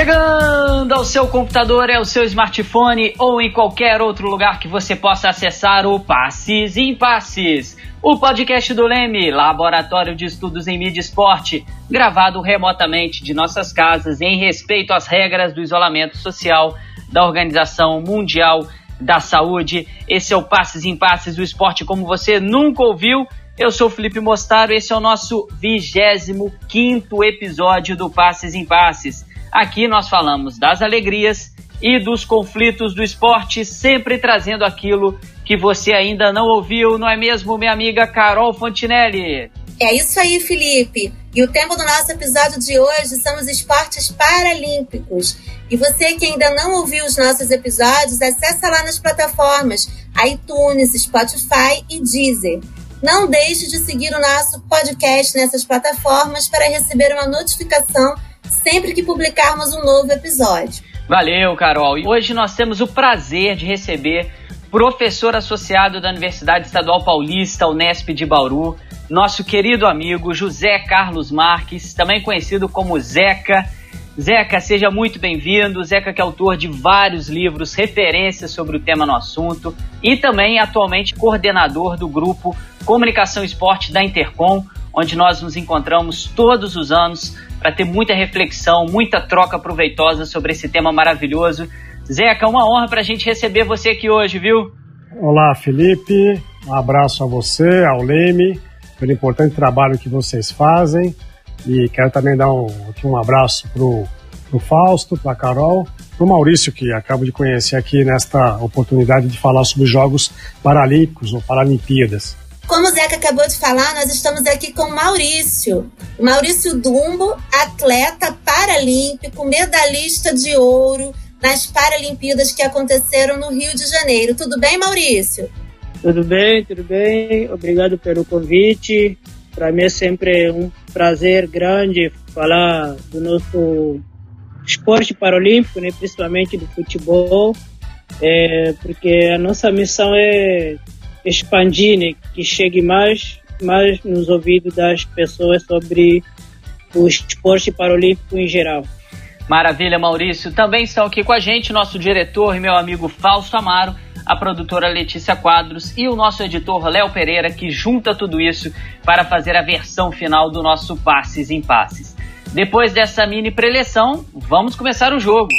Chegando ao seu computador, ao seu smartphone ou em qualquer outro lugar que você possa acessar o Passes em Passes, o podcast do Leme, Laboratório de Estudos em Mídia e Esporte, gravado remotamente de nossas casas em respeito às regras do isolamento social da Organização Mundial da Saúde. Esse é o Passes em Passes, o esporte como você nunca ouviu. Eu sou o Felipe Mostaro, esse é o nosso 25 quinto episódio do Passes em Passes. Aqui nós falamos das alegrias e dos conflitos do esporte, sempre trazendo aquilo que você ainda não ouviu, não é mesmo, minha amiga Carol Fontinelli? É isso aí, Felipe. E o tema do nosso episódio de hoje são os esportes paralímpicos. E você que ainda não ouviu os nossos episódios, acessa lá nas plataformas iTunes, Spotify e Deezer. Não deixe de seguir o nosso podcast nessas plataformas para receber uma notificação sempre que publicarmos um novo episódio. Valeu, Carol. E hoje nós temos o prazer de receber professor associado da Universidade Estadual Paulista, Unesp de Bauru, nosso querido amigo José Carlos Marques, também conhecido como Zeca. Zeca, seja muito bem-vindo. Zeca que é autor de vários livros, referências sobre o tema no assunto e também atualmente coordenador do grupo Comunicação Esporte da Intercom, onde nós nos encontramos todos os anos para ter muita reflexão, muita troca proveitosa sobre esse tema maravilhoso. Zeca, uma honra para a gente receber você aqui hoje, viu? Olá, Felipe. Um abraço a você, ao Leme, pelo importante trabalho que vocês fazem. E quero também dar um, aqui um abraço para o Fausto, para a Carol, para o Maurício, que acabo de conhecer aqui nesta oportunidade de falar sobre os Jogos Paralímpicos ou Paralimpíadas. Como o Zeca acabou de falar, nós estamos aqui com o Maurício. Maurício Dumbo, atleta paralímpico, medalhista de ouro nas Paralimpíadas que aconteceram no Rio de Janeiro. Tudo bem, Maurício? Tudo bem, tudo bem. Obrigado pelo convite. Para mim é sempre um prazer grande falar do nosso esporte paralímpico, né, principalmente do futebol, é, porque a nossa missão é expandir, que chegue mais, mais nos ouvidos das pessoas sobre o esporte paralímpico em geral. Maravilha, Maurício. Também estão aqui com a gente nosso diretor e meu amigo Fausto Amaro, a produtora Letícia Quadros e o nosso editor Léo Pereira, que junta tudo isso para fazer a versão final do nosso Passes em Passes. Depois dessa mini preleção, vamos começar o jogo.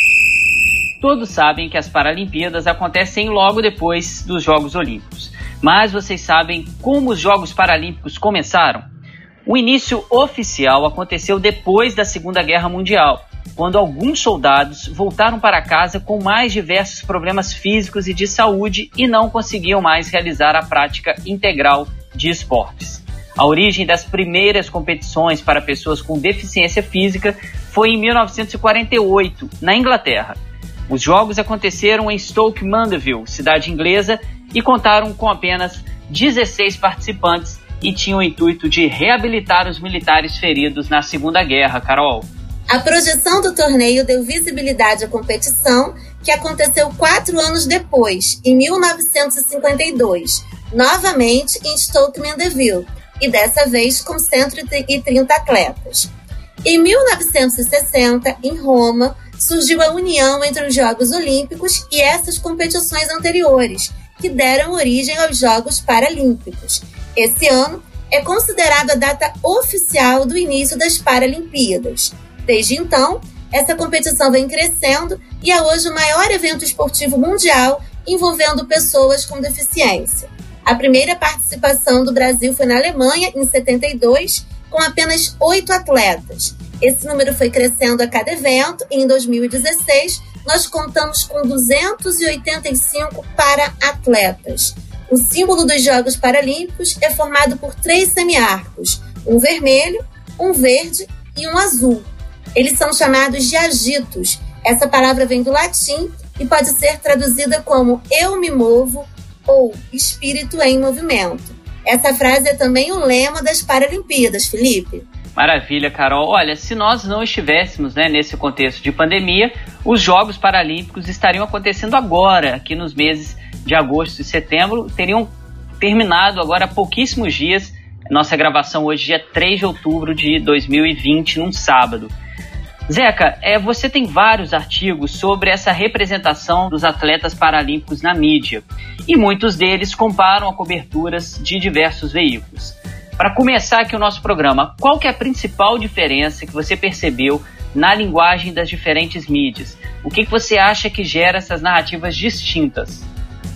Todos sabem que as Paralimpíadas acontecem logo depois dos Jogos Olímpicos. Mas vocês sabem como os Jogos Paralímpicos começaram? O início oficial aconteceu depois da Segunda Guerra Mundial, quando alguns soldados voltaram para casa com mais diversos problemas físicos e de saúde e não conseguiam mais realizar a prática integral de esportes. A origem das primeiras competições para pessoas com deficiência física foi em 1948, na Inglaterra. Os jogos aconteceram em Stoke Mandeville, cidade inglesa, e contaram com apenas 16 participantes e tinham o intuito de reabilitar os militares feridos na Segunda Guerra, Carol. A projeção do torneio deu visibilidade à competição, que aconteceu quatro anos depois, em 1952, novamente em Stoke Mandeville, e dessa vez com 130 atletas. Em 1960, em Roma, surgiu a união entre os Jogos Olímpicos e essas competições anteriores, que deram origem aos Jogos Paralímpicos. Esse ano é considerado a data oficial do início das Paralimpíadas. Desde então, essa competição vem crescendo e é hoje o maior evento esportivo mundial envolvendo pessoas com deficiência. A primeira participação do Brasil foi na Alemanha, em 72, com apenas oito atletas. Esse número foi crescendo a cada evento e em 2016 nós contamos com 285 para-atletas. O símbolo dos Jogos Paralímpicos é formado por três semiarcos, um vermelho, um verde e um azul. Eles são chamados de agitos. Essa palavra vem do latim e pode ser traduzida como eu me movo ou espírito em movimento. Essa frase é também o lema das Paralimpíadas, Felipe. Maravilha, Carol. Olha, se nós não estivéssemos né, nesse contexto de pandemia, os Jogos Paralímpicos estariam acontecendo agora, aqui nos meses de agosto e setembro, teriam terminado agora há pouquíssimos dias. Nossa gravação hoje é 3 de outubro de 2020, num sábado. Zeca, é, você tem vários artigos sobre essa representação dos atletas paralímpicos na mídia e muitos deles comparam a coberturas de diversos veículos. Para começar aqui o nosso programa, qual que é a principal diferença que você percebeu na linguagem das diferentes mídias? O que, que você acha que gera essas narrativas distintas?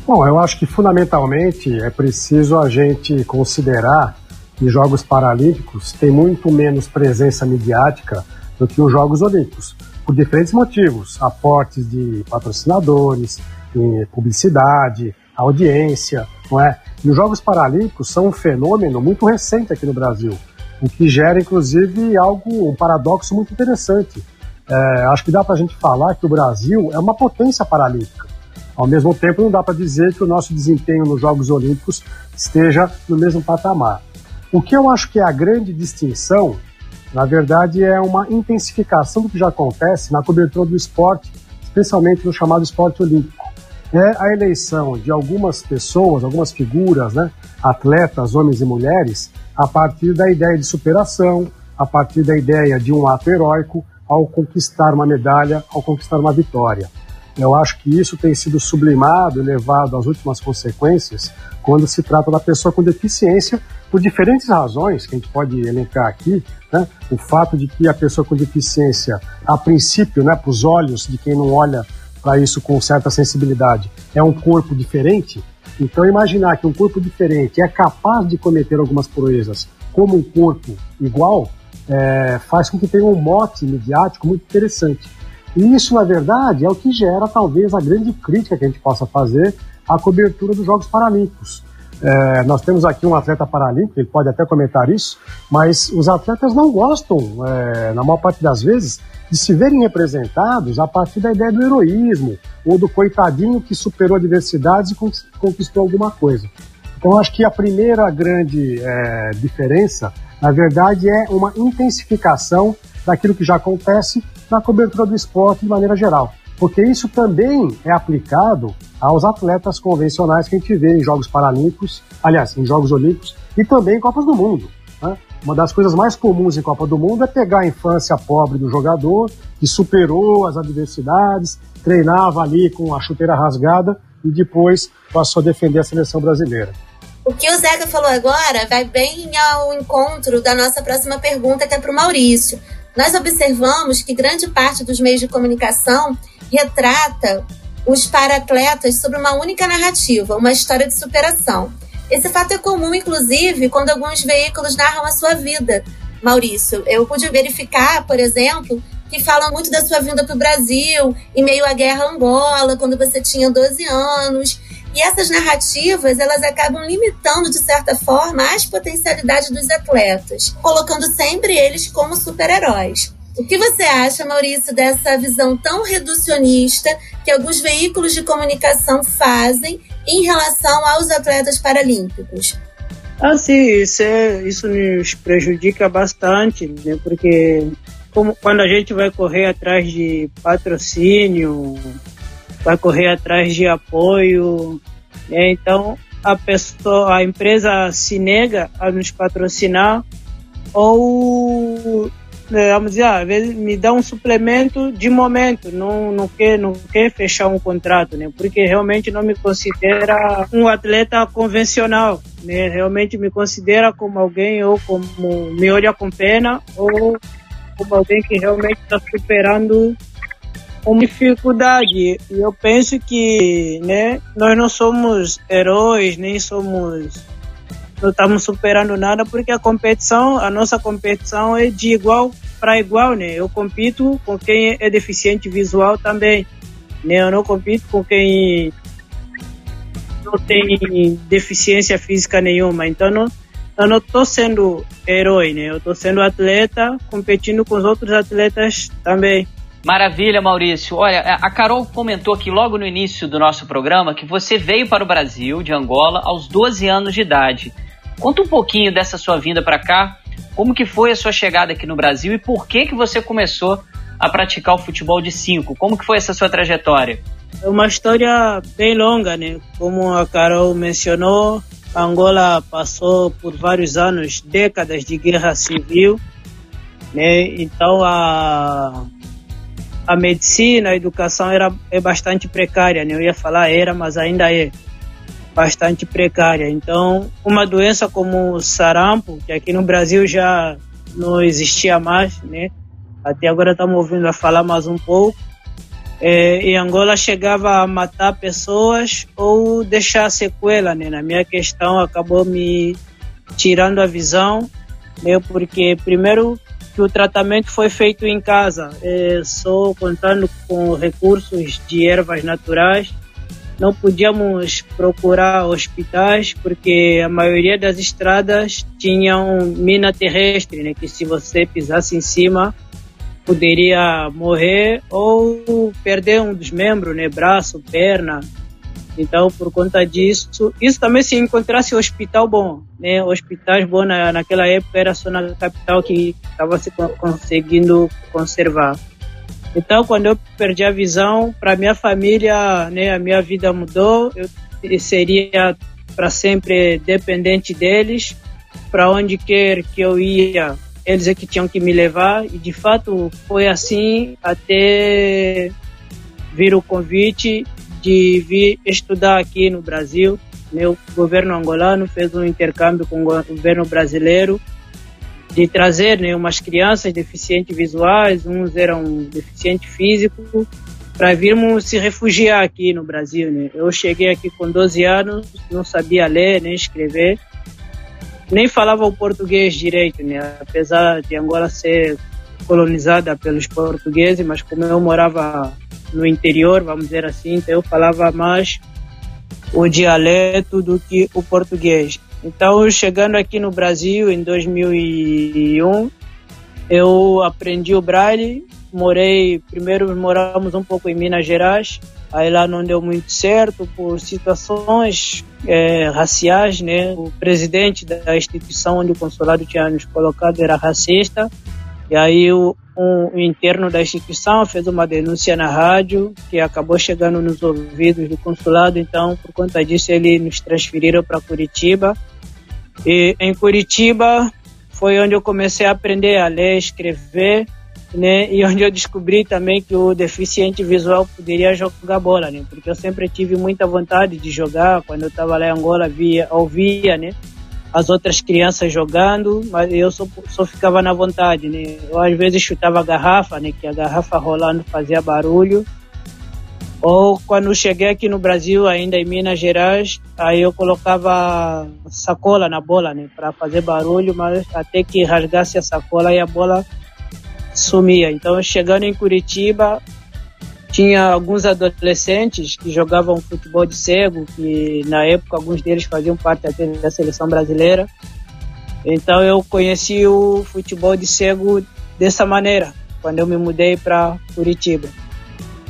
Bom, eu acho que fundamentalmente é preciso a gente considerar que Jogos Paralímpicos têm muito menos presença midiática do que os Jogos Olímpicos, por diferentes motivos: aportes de patrocinadores, publicidade, audiência, não é? E os Jogos Paralímpicos são um fenômeno muito recente aqui no Brasil, o que gera, inclusive, algo, um paradoxo muito interessante. É, acho que dá para a gente falar que o Brasil é uma potência paralímpica. Ao mesmo tempo, não dá para dizer que o nosso desempenho nos Jogos Olímpicos esteja no mesmo patamar. O que eu acho que é a grande distinção, na verdade, é uma intensificação do que já acontece na cobertura do esporte, especialmente no chamado esporte olímpico. É a eleição de algumas pessoas, algumas figuras, né, atletas, homens e mulheres, a partir da ideia de superação, a partir da ideia de um ato heróico ao conquistar uma medalha, ao conquistar uma vitória. Eu acho que isso tem sido sublimado e levado às últimas consequências quando se trata da pessoa com deficiência, por diferentes razões que a gente pode elencar aqui. Né? O fato de que a pessoa com deficiência, a princípio, né, para os olhos de quem não olha para isso com certa sensibilidade, é um corpo diferente. Então, imaginar que um corpo diferente é capaz de cometer algumas proezas como um corpo igual, é, faz com que tenha um mote midiático muito interessante. E isso, na verdade, é o que gera talvez a grande crítica que a gente possa fazer à cobertura dos Jogos Paralímpicos. É, nós temos aqui um atleta paralímpico, ele pode até comentar isso, mas os atletas não gostam, é, na maior parte das vezes, de se verem representados a partir da ideia do heroísmo ou do coitadinho que superou adversidades e conquistou alguma coisa. Então, acho que a primeira grande é, diferença, na verdade, é uma intensificação daquilo que já acontece na cobertura do esporte de maneira geral. Porque isso também é aplicado aos atletas convencionais que a gente vê em Jogos Paralímpicos, aliás, em Jogos Olímpicos e também em Copas do Mundo. Uma das coisas mais comuns em Copa do Mundo é pegar a infância pobre do jogador, que superou as adversidades, treinava ali com a chuteira rasgada e depois passou a defender a seleção brasileira. O que o Zeca falou agora vai bem ao encontro da nossa próxima pergunta, que é para o Maurício. Nós observamos que grande parte dos meios de comunicação retrata os paratletas sobre uma única narrativa, uma história de superação. Esse fato é comum, inclusive, quando alguns veículos narram a sua vida. Maurício, eu pude verificar, por exemplo, que falam muito da sua vinda para o Brasil, em meio à guerra Angola, quando você tinha 12 anos. E essas narrativas, elas acabam limitando, de certa forma, as potencialidades dos atletas, colocando sempre eles como super-heróis. O que você acha, Maurício, dessa visão tão reducionista que alguns veículos de comunicação fazem em relação aos atletas paralímpicos? Ah, sim, isso, é, isso nos prejudica bastante, né? porque como, quando a gente vai correr atrás de patrocínio, vai correr atrás de apoio. Né? Então a pessoa, a empresa se nega a nos patrocinar ou vamos dizer, às vezes me dá um suplemento de momento, não, não, quer, não quer fechar um contrato, né? Porque realmente não me considera um atleta convencional, né? Realmente me considera como alguém ou como me olha com pena ou como alguém que realmente está superando uma dificuldade. E eu penso que né, nós não somos heróis, nem somos. Não estamos superando nada, porque a competição, a nossa competição é de igual para igual, né? Eu compito com quem é deficiente visual também. Né? Eu não compito com quem não tem deficiência física nenhuma. Então, não, eu não estou sendo herói, né? Eu estou sendo atleta, competindo com os outros atletas também. Maravilha, Maurício. Olha, a Carol comentou aqui logo no início do nosso programa que você veio para o Brasil, de Angola, aos 12 anos de idade. Conta um pouquinho dessa sua vinda para cá, como que foi a sua chegada aqui no Brasil e por que que você começou a praticar o futebol de 5? Como que foi essa sua trajetória? É uma história bem longa, né? Como a Carol mencionou, Angola passou por vários anos, décadas de guerra civil, né? Então a a medicina, a educação era é bastante precária, né? Eu ia falar era, mas ainda é bastante precária. Então, uma doença como o sarampo, que aqui no Brasil já não existia mais, né? Até agora estamos ouvindo a falar mais um pouco. É, em Angola chegava a matar pessoas ou deixar sequela, né? Na minha questão acabou me tirando a visão, né? Porque primeiro que o tratamento foi feito em casa, é, só contando com recursos de ervas naturais. Não podíamos procurar hospitais porque a maioria das estradas tinham mina terrestre, né? Que se você pisasse em cima poderia morrer ou perder um dos membros, né? Braço, perna, então, por conta disso, isso também se encontrasse hospital bom, né? Hospitais bons na, naquela época era só na capital que estava se conseguindo conservar. Então, quando eu perdi a visão, para minha família, né, a minha vida mudou. Eu seria para sempre dependente deles. Para onde quer que eu ia, eles é que tinham que me levar. E de fato foi assim até vir o convite de vir estudar aqui no Brasil. O governo angolano fez um intercâmbio com o governo brasileiro de trazer né, umas crianças deficientes visuais, uns eram deficientes físicos, para virmos se refugiar aqui no Brasil. Né? Eu cheguei aqui com 12 anos, não sabia ler nem escrever, nem falava o português direito, né? apesar de Angola ser colonizada pelos portugueses, mas como eu morava no interior, vamos dizer assim, então eu falava mais o dialeto do que o português. Então, chegando aqui no Brasil em 2001, eu aprendi o braille, morei, primeiro moramos um pouco em Minas Gerais, aí lá não deu muito certo por situações é, raciais, né? O presidente da instituição onde o consulado tinha nos colocado era racista, e aí o, um interno da instituição fez uma denúncia na rádio que acabou chegando nos ouvidos do consulado, então por conta disso eles nos transferiram para Curitiba. E em Curitiba foi onde eu comecei a aprender a ler, escrever, né? E onde eu descobri também que o deficiente visual poderia jogar bola, né? Porque eu sempre tive muita vontade de jogar. Quando eu estava lá em Angola, via, ouvia, né? As outras crianças jogando, mas eu só, só ficava na vontade, né? Eu às vezes chutava a garrafa, né? Que a garrafa rolando fazia barulho. Ou quando cheguei aqui no Brasil, ainda em Minas Gerais, aí eu colocava sacola na bola, né? Para fazer barulho, mas até que rasgasse a sacola e a bola sumia. Então, chegando em Curitiba, tinha alguns adolescentes que jogavam futebol de cego, que na época alguns deles faziam parte até da seleção brasileira. Então eu conheci o futebol de cego dessa maneira, quando eu me mudei para Curitiba.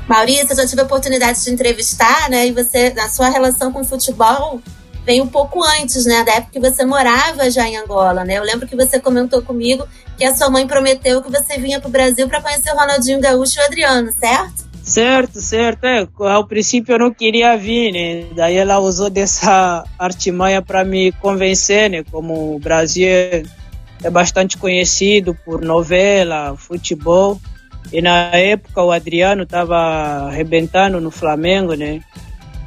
Maurício, eu já tive a oportunidade de entrevistar, né? E você, na sua relação com o futebol, vem um pouco antes, né? Da época que você morava já em Angola, né? Eu lembro que você comentou comigo que a sua mãe prometeu que você vinha para o Brasil para conhecer o Ronaldinho Gaúcho e o Adriano, certo? Certo, certo. É, ao princípio eu não queria vir, né? Daí ela usou dessa artimanha para me convencer, né? Como o Brasil é bastante conhecido por novela, futebol. E na época o Adriano estava arrebentando no Flamengo, né?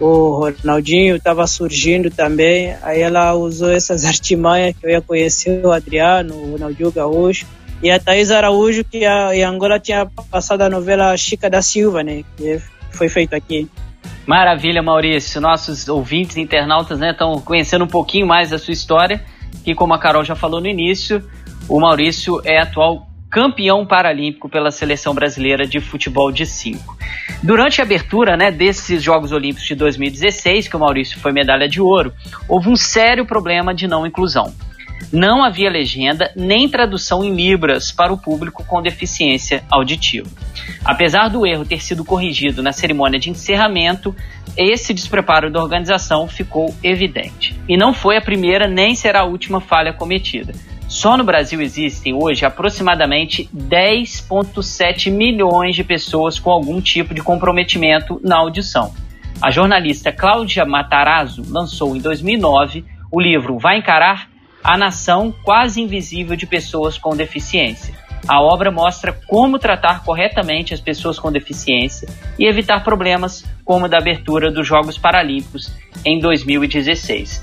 O Ronaldinho estava surgindo também. Aí ela usou essas artimanhas que eu ia conhecer o Adriano, o Ronaldinho Gaúcho e a Thaís Araújo, que a, em Angola tinha passado a novela Chica da Silva, né? Que foi feito aqui. Maravilha, Maurício. Nossos ouvintes internautas estão né, conhecendo um pouquinho mais da sua história, que como a Carol já falou no início, o Maurício é atual campeão paralímpico pela seleção brasileira de futebol de 5. Durante a abertura né, desses Jogos Olímpicos de 2016, que o Maurício foi medalha de ouro, houve um sério problema de não inclusão não havia legenda nem tradução em Libras para o público com deficiência auditiva. Apesar do erro ter sido corrigido na cerimônia de encerramento, esse despreparo da organização ficou evidente. E não foi a primeira nem será a última falha cometida. Só no Brasil existem hoje aproximadamente 10,7 milhões de pessoas com algum tipo de comprometimento na audição. A jornalista Cláudia Matarazzo lançou em 2009 o livro Vai Encarar? A nação quase invisível de pessoas com deficiência. A obra mostra como tratar corretamente as pessoas com deficiência e evitar problemas como o da abertura dos Jogos Paralímpicos em 2016.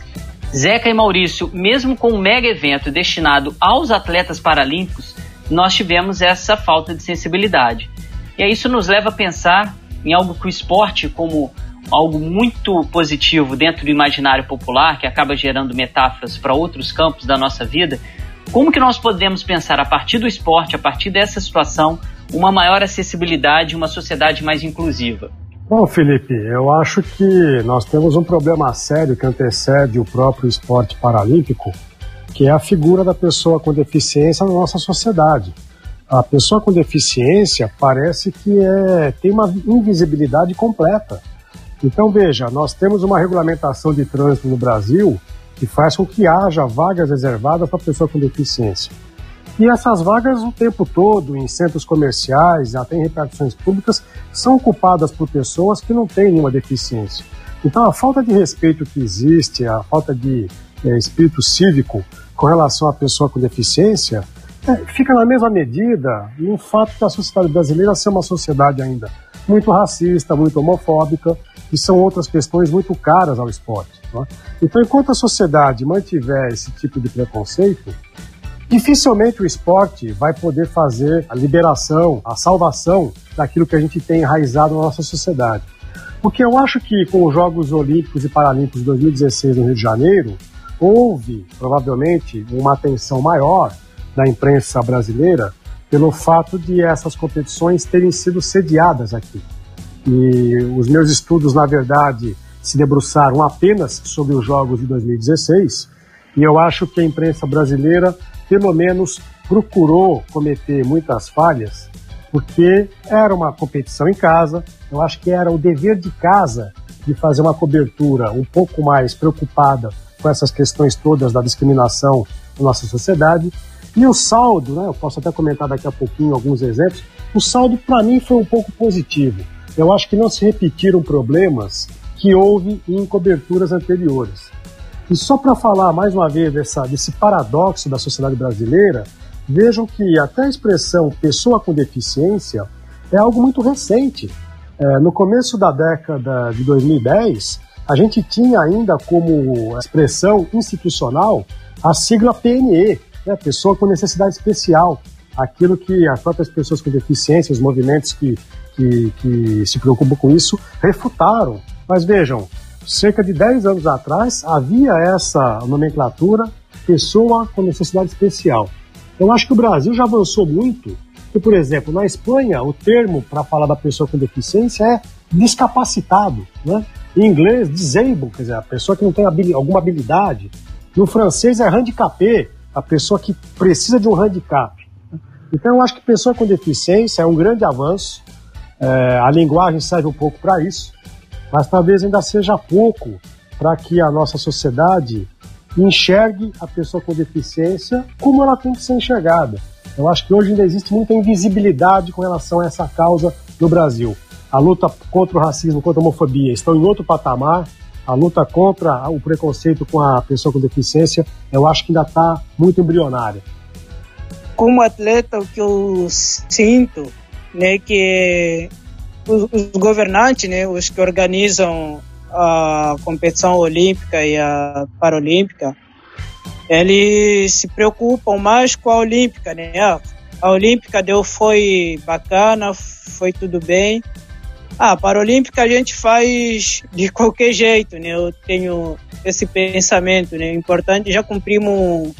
Zeca e Maurício, mesmo com um mega evento destinado aos atletas paralímpicos, nós tivemos essa falta de sensibilidade. E isso nos leva a pensar em algo que o esporte, como algo muito positivo dentro do imaginário popular, que acaba gerando metáforas para outros campos da nossa vida, como que nós podemos pensar a partir do esporte, a partir dessa situação, uma maior acessibilidade, uma sociedade mais inclusiva? Bom, Felipe, eu acho que nós temos um problema sério que antecede o próprio esporte paralímpico, que é a figura da pessoa com deficiência na nossa sociedade. A pessoa com deficiência parece que é, tem uma invisibilidade completa. Então, veja, nós temos uma regulamentação de trânsito no Brasil que faz com que haja vagas reservadas para pessoa com deficiência. E essas vagas o tempo todo, em centros comerciais, até em repartições públicas, são ocupadas por pessoas que não têm nenhuma deficiência. Então, a falta de respeito que existe, a falta de é, espírito cívico com relação à pessoa com deficiência, é, fica na mesma medida no fato que a sociedade brasileira ser uma sociedade ainda muito racista, muito homofóbica, e são outras questões muito caras ao esporte. É? Então, enquanto a sociedade mantiver esse tipo de preconceito, dificilmente o esporte vai poder fazer a liberação, a salvação daquilo que a gente tem enraizado na nossa sociedade. Porque eu acho que com os Jogos Olímpicos e Paralímpicos de 2016 no Rio de Janeiro, houve provavelmente uma atenção maior da imprensa brasileira pelo fato de essas competições terem sido sediadas aqui. E os meus estudos, na verdade, se debruçaram apenas sobre os Jogos de 2016, e eu acho que a imprensa brasileira, pelo menos, procurou cometer muitas falhas, porque era uma competição em casa, eu acho que era o dever de casa de fazer uma cobertura um pouco mais preocupada com essas questões todas da discriminação na nossa sociedade. E o saldo, né, eu posso até comentar daqui a pouquinho alguns exemplos, o saldo para mim foi um pouco positivo. Eu acho que não se repetiram problemas que houve em coberturas anteriores. E só para falar mais uma vez dessa, desse paradoxo da sociedade brasileira, vejam que até a expressão pessoa com deficiência é algo muito recente. É, no começo da década de 2010, a gente tinha ainda como expressão institucional a sigla PNE, né, pessoa com necessidade especial, aquilo que as próprias pessoas com deficiência, os movimentos que, que, que se preocupam com isso, refutaram. Mas vejam, cerca de 10 anos atrás havia essa nomenclatura pessoa com necessidade especial. Eu acho que o Brasil já avançou muito. E, por exemplo, na Espanha, o termo para falar da pessoa com deficiência é discapacitado. Né? Em inglês, disabled, quer dizer, a pessoa que não tem alguma habilidade. No francês é handicapé, a pessoa que precisa de um handicap. Então, eu acho que pessoa com deficiência é um grande avanço. É, a linguagem serve um pouco para isso, mas talvez ainda seja pouco para que a nossa sociedade enxergue a pessoa com deficiência como ela tem que ser enxergada. Eu acho que hoje ainda existe muita invisibilidade com relação a essa causa no Brasil. A luta contra o racismo, contra a homofobia estão em outro patamar, a luta contra o preconceito com a pessoa com deficiência, eu acho que ainda está muito embrionária. Como atleta, o que eu sinto, né, que os, os governantes, né, os que organizam a competição olímpica e a paralímpica, eles se preocupam mais com a olímpica, né? A olímpica deu foi bacana, foi tudo bem, ah, Paralímpica a gente faz de qualquer jeito, né? Eu tenho esse pensamento, né? Importante, já cumprimos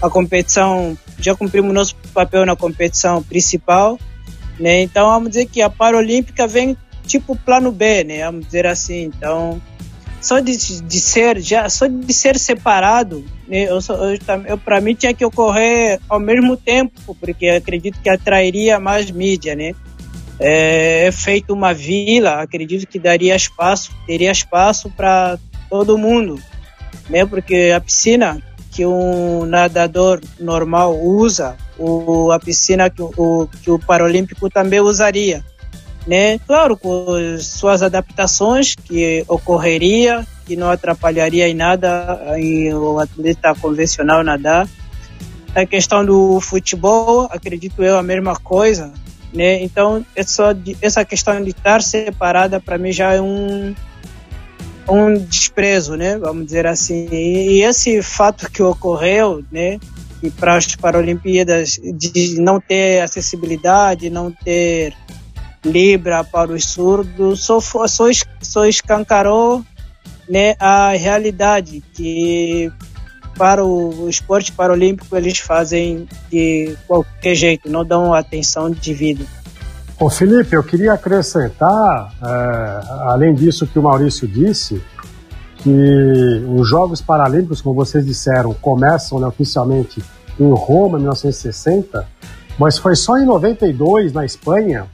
a competição, já cumprimos nosso papel na competição principal, né? Então vamos dizer que a Paralímpica vem tipo plano B, né? Vamos dizer assim. Então só de, de ser já só de ser separado, né? Eu, eu, eu para mim tinha que ocorrer ao mesmo tempo, porque acredito que atrairia mais mídia, né? é, é feito uma vila, acredito que daria espaço, teria espaço para todo mundo, né? Porque a piscina que um nadador normal usa, o, a piscina que o, que o Paralímpico também usaria, né? Claro, com suas adaptações que ocorreria, que não atrapalharia em nada em o atleta convencional nadar, A questão do futebol, acredito eu, a mesma coisa. Né? Então, essa, essa questão de estar separada, para mim, já é um, um desprezo, né? vamos dizer assim. E, e esse fato que ocorreu, né? e para as Paralimpíadas, de não ter acessibilidade, não ter Libra para os surdos, só, só, só escancarou né, a realidade que para o esporte paralímpico eles fazem de qualquer jeito, não dão atenção de vida. Ô Felipe, eu queria acrescentar, é, além disso que o Maurício disse, que os Jogos Paralímpicos, como vocês disseram, começam né, oficialmente em Roma, em 1960, mas foi só em 92, na Espanha,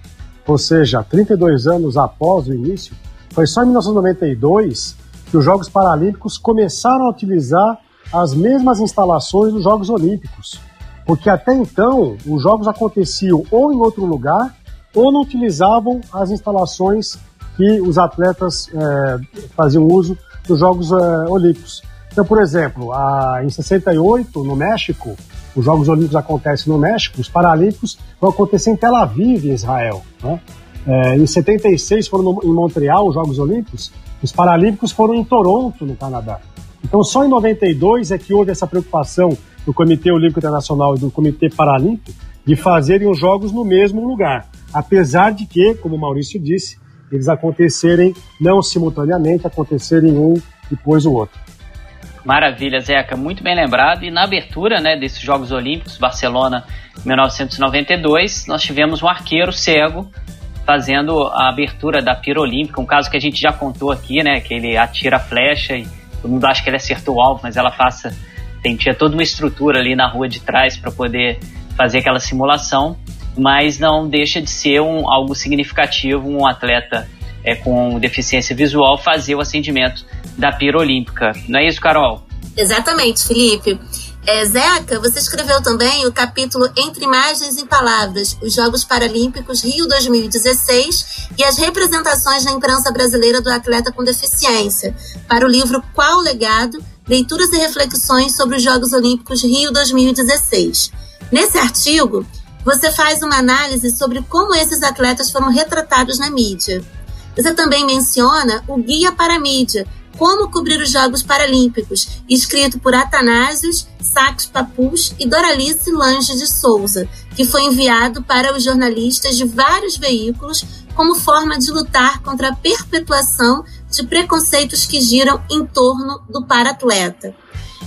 ou seja, 32 anos após o início, foi só em 1992 que os Jogos Paralímpicos começaram a utilizar as mesmas instalações dos Jogos Olímpicos. Porque até então os jogos aconteciam ou em outro lugar ou não utilizavam as instalações que os atletas é, faziam uso dos Jogos é, Olímpicos. Então, por exemplo, a, em 68, no México, os Jogos Olímpicos acontecem no México, os Paralímpicos vão acontecer em Tel Aviv, em Israel. Né? É, em 76 foram no, em Montreal os Jogos Olímpicos, os Paralímpicos foram em Toronto, no Canadá. Então só em 92 é que houve essa preocupação do Comitê Olímpico Internacional e do Comitê Paralímpico de fazerem os jogos no mesmo lugar. Apesar de que, como o Maurício disse, eles acontecerem não simultaneamente, acontecerem um depois o outro. Maravilha, Zeca, muito bem lembrado. E na abertura né, desses Jogos Olímpicos, Barcelona 1992, nós tivemos um arqueiro cego fazendo a abertura da pira olímpica, um caso que a gente já contou aqui, né, que ele atira a flecha e todo mundo acha que ele acertou o alvo, mas ela passa, tem, tinha toda uma estrutura ali na rua de trás para poder fazer aquela simulação, mas não deixa de ser um, algo significativo um atleta é, com deficiência visual fazer o acendimento da pira olímpica. Não é isso, Carol? Exatamente, Felipe. É, Zeca, você escreveu também o capítulo Entre Imagens e Palavras, os Jogos Paralímpicos Rio 2016 e as representações na imprensa brasileira do atleta com deficiência, para o livro Qual o Legado? Leituras e reflexões sobre os Jogos Olímpicos Rio 2016. Nesse artigo, você faz uma análise sobre como esses atletas foram retratados na mídia. Você também menciona o Guia para a Mídia, como Cobrir os Jogos Paralímpicos, escrito por Atanásios Sacos Papus e Doralice Lange de Souza, que foi enviado para os jornalistas de vários veículos como forma de lutar contra a perpetuação de preconceitos que giram em torno do paratleta.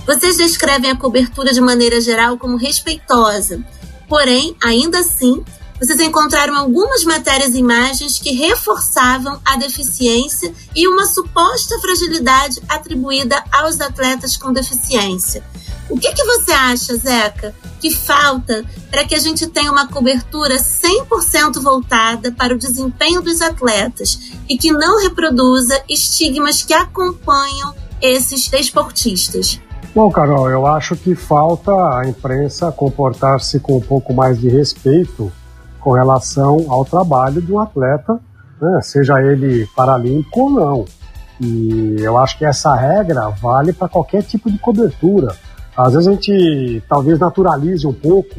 Vocês descrevem a cobertura de maneira geral como respeitosa, porém, ainda assim, vocês encontraram algumas matérias e imagens que reforçavam a deficiência e uma suposta fragilidade atribuída aos atletas com deficiência. O que, que você acha, Zeca, que falta para que a gente tenha uma cobertura 100% voltada para o desempenho dos atletas e que não reproduza estigmas que acompanham esses esportistas? Bom, Carol, eu acho que falta a imprensa comportar-se com um pouco mais de respeito com relação ao trabalho de um atleta, né, seja ele paralímpico ou não. E eu acho que essa regra vale para qualquer tipo de cobertura. Às vezes a gente talvez naturalize um pouco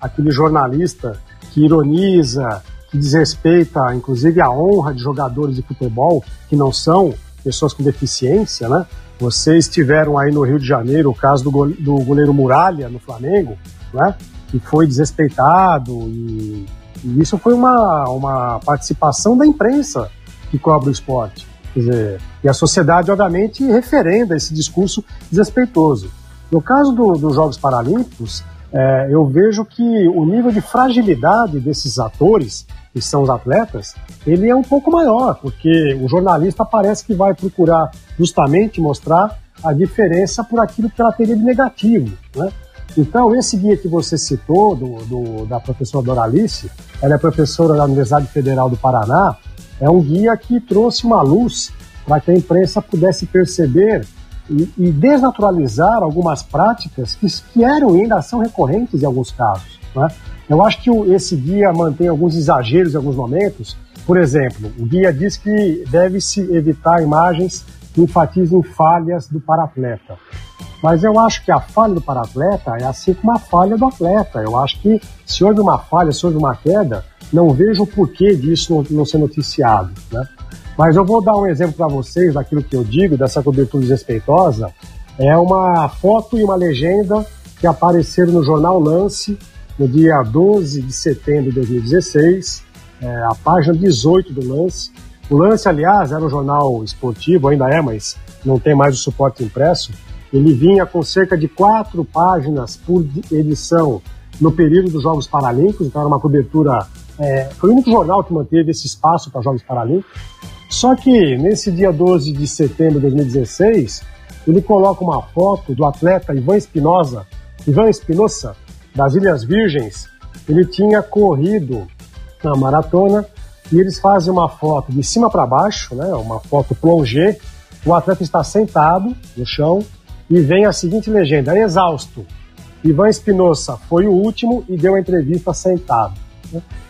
aquele jornalista que ironiza, que desrespeita inclusive a honra de jogadores de futebol que não são pessoas com deficiência, né? Vocês tiveram aí no Rio de Janeiro o caso do, goleiro Muralha no Flamengo, né? Que foi desrespeitado e, e isso foi uma, uma participação da imprensa que cobre o esporte. Quer dizer, e a sociedade, obviamente, referenda esse discurso desrespeitoso. No caso do, dos Jogos Paralímpicos, é, eu vejo que o nível de fragilidade desses atores, que são os atletas, ele é um pouco maior, porque o jornalista parece que vai procurar justamente mostrar a diferença por aquilo que ela teria de negativo. Né? Então, esse guia que você citou, do, do, da professora Doralice, ela é professora da Universidade Federal do Paraná, é um guia que trouxe uma luz para que a imprensa pudesse perceber e, e desnaturalizar algumas práticas que, que eram e ainda são recorrentes em alguns casos. Né? Eu acho que esse guia mantém alguns exageros em alguns momentos. Por exemplo, o guia diz que deve-se evitar imagens que enfatizem falhas do paratleta. Mas eu acho que a falha do paratleta é assim como a falha do atleta. Eu acho que se houve uma falha, se houve uma queda, não vejo o porquê disso não ser noticiado. Né? Mas eu vou dar um exemplo para vocês daquilo que eu digo, dessa cobertura desrespeitosa. É uma foto e uma legenda que apareceram no jornal Lance no dia 12 de setembro de 2016, é, a página 18 do Lance. O Lance, aliás, era um jornal esportivo, ainda é, mas não tem mais o suporte impresso. Ele vinha com cerca de quatro páginas por edição no período dos Jogos Paralímpicos, então era uma cobertura. É, foi o único jornal que manteve esse espaço para Jogos Paralímpicos. Só que nesse dia 12 de setembro de 2016, ele coloca uma foto do atleta Ivan Espinosa, Ivan Espinosa, das Ilhas Virgens. Ele tinha corrido na maratona e eles fazem uma foto de cima para baixo, né, uma foto plongé. O atleta está sentado no chão, e vem a seguinte legenda: exausto. Ivan Espinosa foi o último e deu a entrevista sentado.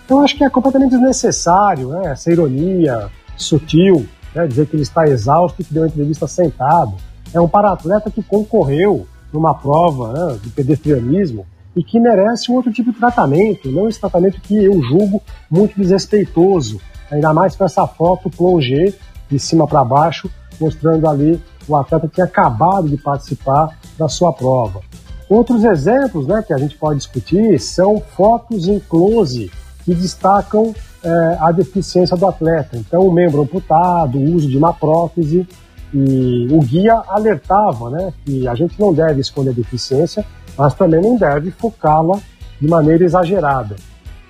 Então acho que é completamente desnecessário né? essa ironia sutil, né? dizer que ele está exausto e que deu a entrevista sentado. É um paratleta que concorreu numa prova né, de pedestrianismo e que merece um outro tipo de tratamento, não esse tratamento que eu julgo muito desrespeitoso, ainda mais com essa foto plongé de cima para baixo, mostrando ali o atleta tinha acabado de participar da sua prova. Outros exemplos né, que a gente pode discutir são fotos em close que destacam é, a deficiência do atleta. Então, o membro amputado, o uso de uma prótese, e o guia alertava né, que a gente não deve esconder a deficiência, mas também não deve focá-la de maneira exagerada.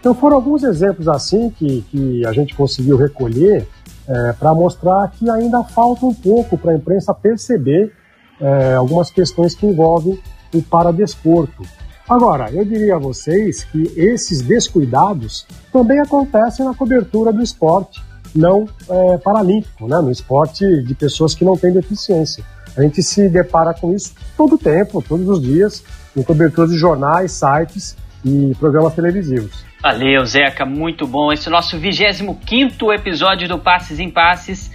Então, foram alguns exemplos assim que, que a gente conseguiu recolher é, para mostrar que ainda falta um pouco para a imprensa perceber é, algumas questões que envolvem o paradesporto. Agora, eu diria a vocês que esses descuidados também acontecem na cobertura do esporte não é, paralímpico, né? no esporte de pessoas que não têm deficiência. A gente se depara com isso todo o tempo, todos os dias, em coberturas de jornais, sites e programas televisivos. Valeu, Zeca, muito bom. Esse é o nosso 25 episódio do Passes em Passes.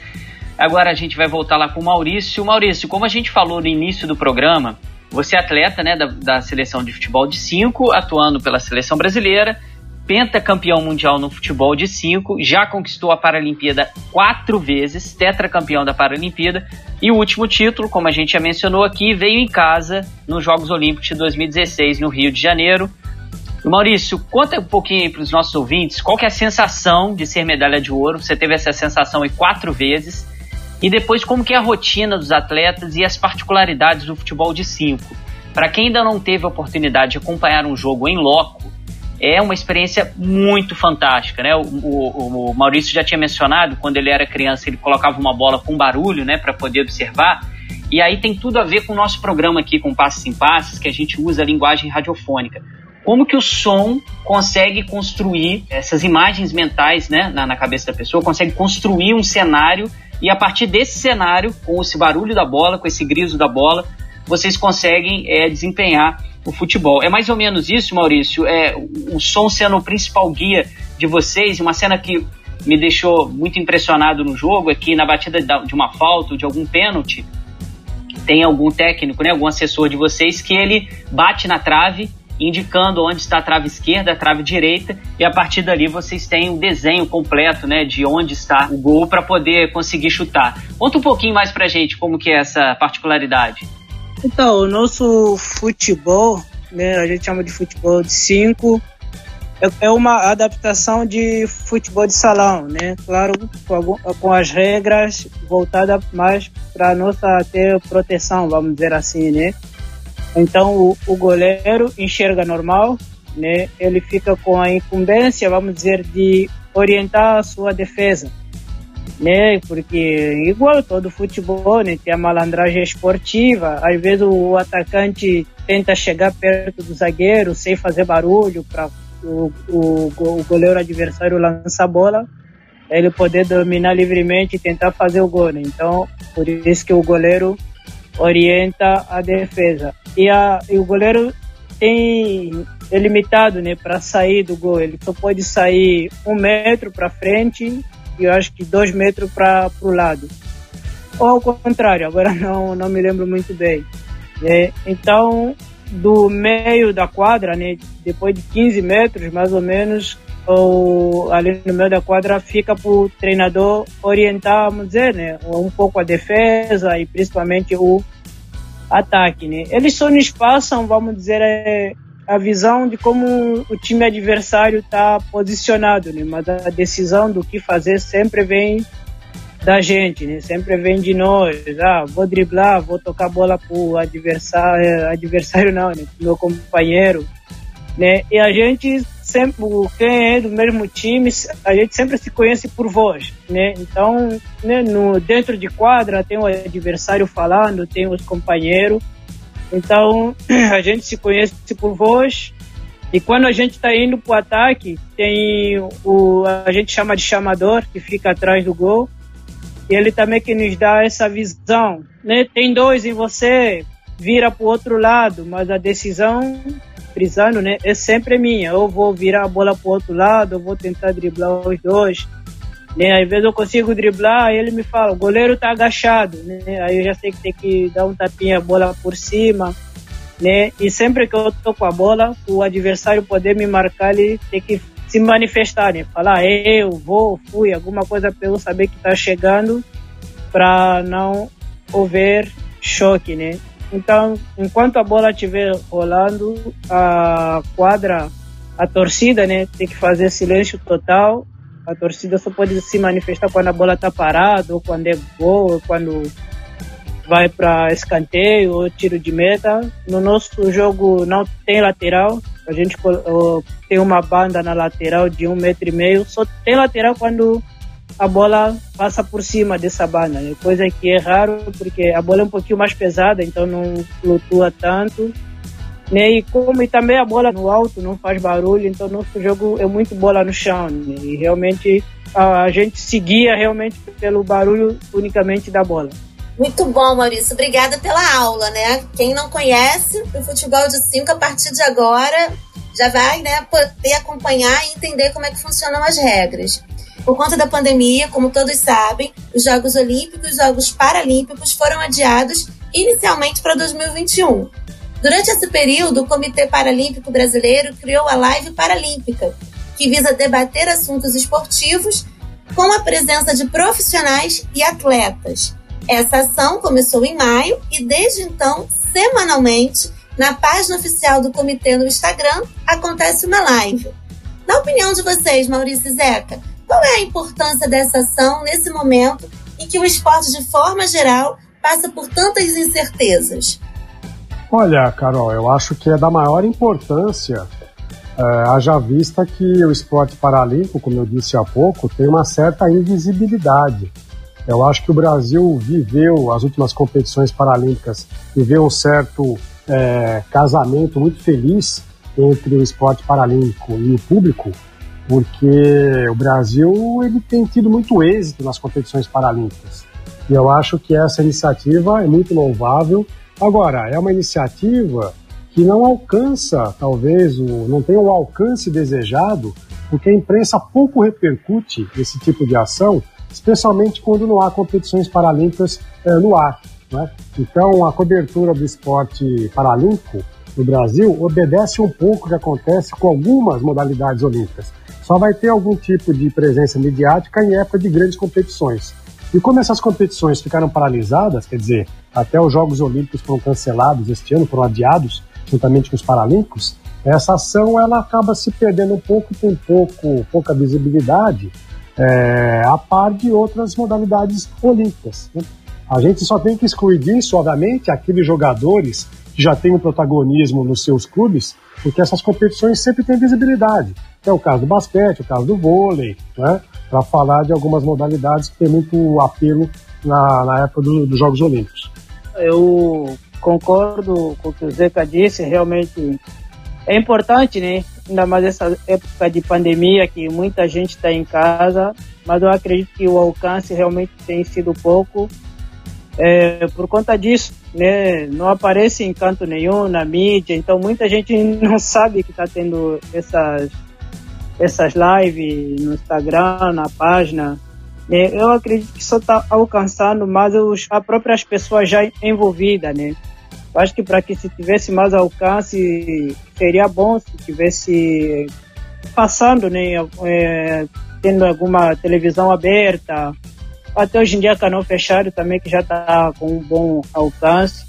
Agora a gente vai voltar lá com o Maurício. Maurício, como a gente falou no início do programa, você é atleta né, da, da seleção de futebol de 5, atuando pela seleção brasileira, pentacampeão mundial no futebol de 5, já conquistou a Paralimpíada quatro vezes, tetracampeão da Paralimpíada, e o último título, como a gente já mencionou aqui, veio em casa nos Jogos Olímpicos de 2016 no Rio de Janeiro. Maurício, conta um pouquinho para os nossos ouvintes qual que é a sensação de ser medalha de ouro. Você teve essa sensação em quatro vezes. E depois, como que é a rotina dos atletas e as particularidades do futebol de cinco. Para quem ainda não teve a oportunidade de acompanhar um jogo em loco, é uma experiência muito fantástica, né? O, o, o, Maurício já tinha mencionado, quando ele era criança, ele colocava uma bola com barulho, né, para poder observar. E aí tem tudo a ver com o nosso programa aqui, com Passos em Passos, que a gente usa a linguagem radiofônica como que o som consegue construir essas imagens mentais né, na, na, cabeça da pessoa, consegue construir um cenário e a partir desse cenário, com esse barulho da bola, com esse griso da bola, vocês conseguem é, desempenhar o futebol. É mais ou menos isso, Maurício, é, o som sendo o principal guia de vocês, uma cena que me deixou muito impressionado no jogo é que na batida de uma falta de algum pênalti, tem algum técnico, né, algum assessor de vocês que ele bate na trave indicando onde está a trave esquerda, a trave direita, e a partir dali vocês têm um desenho completo, né, de onde está o gol para poder conseguir chutar. Conta um pouquinho mais pra gente como que é essa particularidade. Então, o nosso futebol, né, a gente chama de futebol de 5, é, é uma adaptação de futebol de salão, né? Claro, com, com as regras voltadas mais para nossa ter proteção, vamos dizer assim, né? Então o, o goleiro enxerga normal, né? Ele fica com a incumbência, vamos dizer, de orientar a sua defesa, né? Porque igual todo futebol, né? Tem a malandragem esportiva. Às vezes o atacante tenta chegar perto do zagueiro sem fazer barulho para o, o, o goleiro adversário lançar a bola ele poder dominar livremente e tentar fazer o gol. Né? Então, por isso que o goleiro orienta a defesa. E, a, e o goleiro tem é limitado né, para sair do gol. Ele só pode sair um metro para frente eu acho que dois metros para o lado. Ou ao contrário, agora não, não me lembro muito bem. É, então, do meio da quadra, né, depois de 15 metros mais ou menos, ou ali no meio da quadra fica para o treinador orientar, vamos dizer, né, um pouco a defesa e principalmente o ataque. Né. Eles só nos passam, vamos dizer, é, a visão de como o time adversário está posicionado, né, mas a decisão do que fazer sempre vem da gente, né? Sempre vem de nós. Ah, vou driblar, vou tocar a bola pro adversário, adversário não, né? Meu companheiro, né? E a gente sempre, quem é do mesmo time, a gente sempre se conhece por voz, né? Então, né, no, dentro de quadra tem o adversário falando, tem os companheiros. Então, a gente se conhece por voz. E quando a gente está indo para o ataque, tem o a gente chama de chamador que fica atrás do gol e ele também que nos dá essa visão. Né? Tem dois em você, vira para o outro lado, mas a decisão, frisando, né, é sempre minha. Eu vou virar a bola para o outro lado, eu vou tentar driblar os dois. Né? Às vezes eu consigo driblar, aí ele me fala, o goleiro está agachado. Né? Aí eu já sei que tem que dar um tapinha a bola por cima. Né? E sempre que eu tô com a bola, o adversário poder me marcar, ele tem que se manifestarem, falar eu vou, fui, alguma coisa para eu saber que está chegando, para não haver choque, né? Então, enquanto a bola estiver rolando, a quadra, a torcida, né, tem que fazer silêncio total. A torcida só pode se manifestar quando a bola está parada, ou quando é gol, ou quando vai para escanteio ou tiro de meta. No nosso jogo não tem lateral, a gente tem uma banda na lateral de um metro e meio. Só tem lateral quando a bola passa por cima dessa banda, né? coisa que é raro porque a bola é um pouquinho mais pesada, então não flutua tanto. Né? E como e também a bola no alto não faz barulho, então nosso jogo é muito bola no chão. Né? E realmente a, gente seguia realmente pelo barulho unicamente da bola. Muito bom, Maurício. Obrigada pela aula, né? Quem não conhece o futebol de 5, a partir de agora já vai né, poder acompanhar e entender como é que funcionam as regras. Por conta da pandemia, como todos sabem, os Jogos Olímpicos e os Jogos Paralímpicos foram adiados inicialmente para 2021. Durante esse período, o Comitê Paralímpico Brasileiro criou a Live Paralímpica, que visa debater assuntos esportivos com a presença de profissionais e atletas. Essa ação começou em maio e desde então, semanalmente, na página oficial do comitê no Instagram, acontece uma live. Na opinião de vocês, Maurício e Zeca, qual é a importância dessa ação nesse momento em que o esporte, de forma geral, passa por tantas incertezas? Olha, Carol, eu acho que é da maior importância, é, haja vista que o esporte paralímpico, como eu disse há pouco, tem uma certa invisibilidade. Eu acho que o Brasil viveu, as últimas competições paralímpicas, viveu um certo é, casamento muito feliz entre o esporte paralímpico e o público, porque o Brasil ele tem tido muito êxito nas competições paralímpicas. E eu acho que essa iniciativa é muito louvável. Agora, é uma iniciativa que não alcança, talvez, o, não tem o alcance desejado, porque a imprensa pouco repercute esse tipo de ação especialmente quando não há competições paralímpicas é, no ar. Né? Então, a cobertura do esporte paralímpico no Brasil obedece um pouco o que acontece com algumas modalidades olímpicas. Só vai ter algum tipo de presença midiática em época de grandes competições. E como essas competições ficaram paralisadas, quer dizer, até os Jogos Olímpicos foram cancelados este ano, foram adiados, juntamente com os Paralímpicos, essa ação ela acaba se perdendo um pouco, tem pouco, pouca visibilidade, é, a par de outras modalidades olímpicas. Né? A gente só tem que excluir disso, obviamente, aqueles jogadores que já têm um protagonismo nos seus clubes, porque essas competições sempre têm visibilidade. É o caso do basquete, o caso do vôlei, né? Para falar de algumas modalidades que têm muito apelo na, na época do, dos Jogos Olímpicos. Eu concordo com o que o Zeca disse, realmente é importante, né? Ainda mais essa época de pandemia que muita gente está em casa, mas eu acredito que o alcance realmente tem sido pouco. É, por conta disso, né, não aparece em canto nenhum na mídia, então muita gente não sabe que está tendo essas, essas lives no Instagram, na página. É, eu acredito que só está alcançando mais os, as próprias pessoas já envolvidas, né? Acho que para que se tivesse mais alcance, seria bom se tivesse passando, né, é, tendo alguma televisão aberta, até hoje em dia canal fechado também que já está com um bom alcance,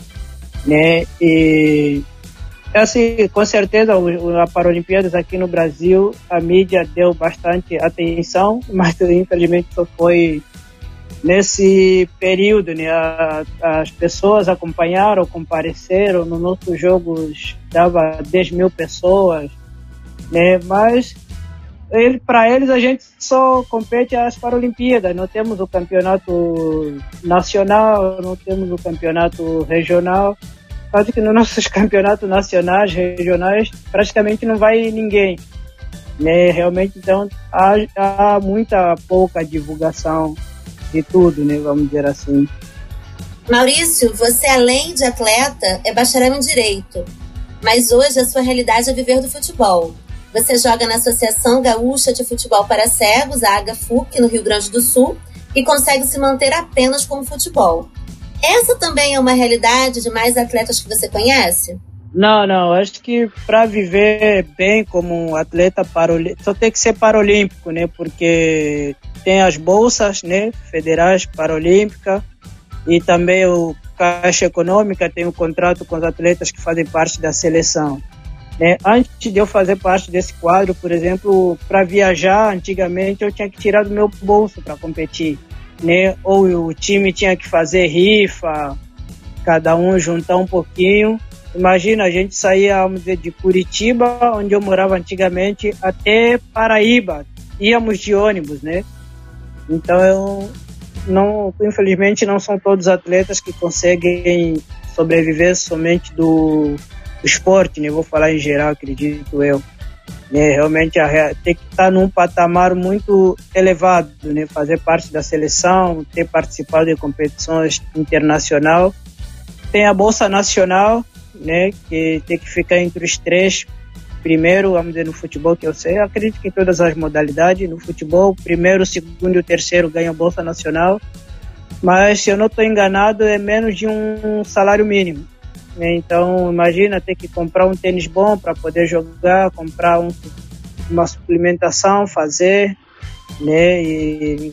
né, e assim, com certeza a Paralimpíadas aqui no Brasil, a mídia deu bastante atenção, mas infelizmente só foi nesse período, né, as pessoas acompanharam, compareceram, no nossos jogos dava 10 mil pessoas, né, mas ele, para eles a gente só compete as Paralimpíadas, não temos o campeonato nacional, não temos o campeonato regional, Quase que nos nossos campeonatos nacionais, regionais, praticamente não vai ninguém. Né? Realmente, então, há, há muita pouca divulgação de tudo, né? Vamos dizer assim. Maurício, você além de atleta, é bacharel em Direito. Mas hoje a sua realidade é viver do futebol. Você joga na Associação Gaúcha de Futebol para Cegos, a AGAFUC, no Rio Grande do Sul, e consegue se manter apenas com o futebol. Essa também é uma realidade de mais atletas que você conhece? Não, não. Acho que para viver bem como atleta paralímpico, só tem que ser paralímpico, né? Porque tem as bolsas, né? Federais paralímpica e também o Caixa Econômica tem um contrato com os atletas que fazem parte da seleção. Né? Antes de eu fazer parte desse quadro, por exemplo, para viajar, antigamente eu tinha que tirar do meu bolso para competir né? Ou o time tinha que fazer rifa, cada um juntar um pouquinho. Imagina, a gente saía, de Curitiba, onde eu morava antigamente, até Paraíba. Íamos de ônibus, né? Então, eu não, infelizmente, não são todos atletas que conseguem sobreviver somente do, do esporte, né? Vou falar em geral, acredito eu. Né? Realmente a, tem que estar num patamar muito elevado, né? fazer parte da seleção, ter participado de competições internacional. Tem a Bolsa Nacional, né? que tem que ficar entre os três primeiro, vamos dizer, no futebol que eu sei, eu acredito que em todas as modalidades, no futebol, primeiro, segundo e o terceiro ganham Bolsa Nacional, mas se eu não estou enganado, é menos de um salário mínimo. Né? Então, imagina ter que comprar um tênis bom para poder jogar, comprar um, uma suplementação, fazer, né? E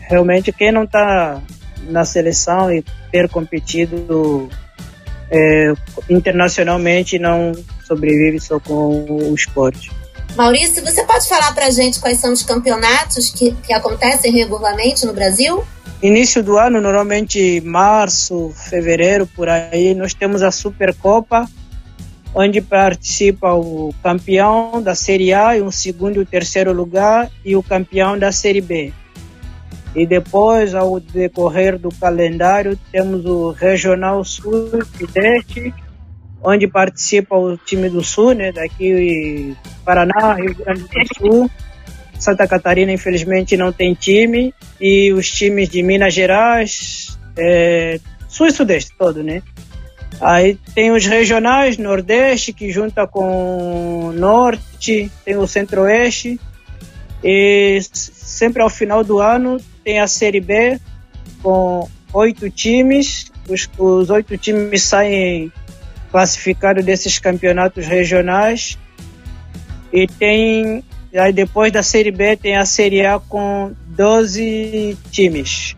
realmente quem não está na seleção e ter competido é, internacionalmente não sobrevive só com o esporte. Maurício, você pode falar para gente quais são os campeonatos que, que acontecem regularmente no Brasil? Início do ano, normalmente março, fevereiro, por aí, nós temos a Supercopa, onde participa o campeão da Série A, e um segundo e o terceiro lugar, e o campeão da Série B. E depois, ao decorrer do calendário, temos o Regional Sul Sudeste, onde participa o time do Sul, né, daqui Paraná, Rio Grande do Sul, Santa Catarina, infelizmente, não tem time. E os times de Minas Gerais, é, Sul e Sudeste todo, né? Aí tem os regionais, Nordeste, que junta com Norte, tem o Centro-Oeste. E sempre ao final do ano tem a Série B com oito times. Os, os oito times saem classificados desses campeonatos regionais. E tem e aí depois da Série B tem a Série A com 12 times.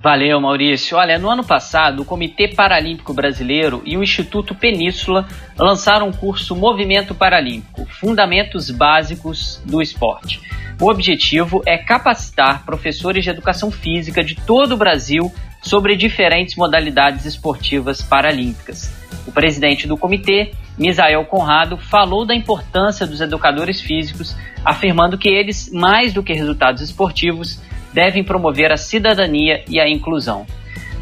Valeu, Maurício. Olha, no ano passado, o Comitê Paralímpico Brasileiro e o Instituto Península lançaram o curso Movimento Paralímpico Fundamentos Básicos do Esporte. O objetivo é capacitar professores de educação física de todo o Brasil sobre diferentes modalidades esportivas paralímpicas. O presidente do comitê, Misael Conrado, falou da importância dos educadores físicos, afirmando que eles, mais do que resultados esportivos, devem promover a cidadania e a inclusão.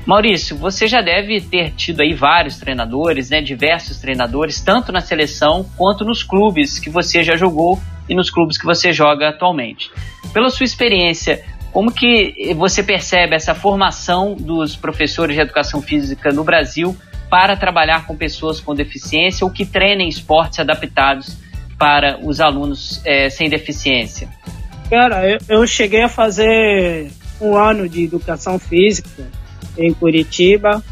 Maurício, você já deve ter tido aí vários treinadores, né, diversos treinadores, tanto na seleção quanto nos clubes que você já jogou e nos clubes que você joga atualmente. Pela sua experiência, como que você percebe essa formação dos professores de educação física no Brasil para trabalhar com pessoas com deficiência ou que treinem esportes adaptados para os alunos é, sem deficiência? Cara, eu, eu cheguei a fazer um ano de educação física em Curitiba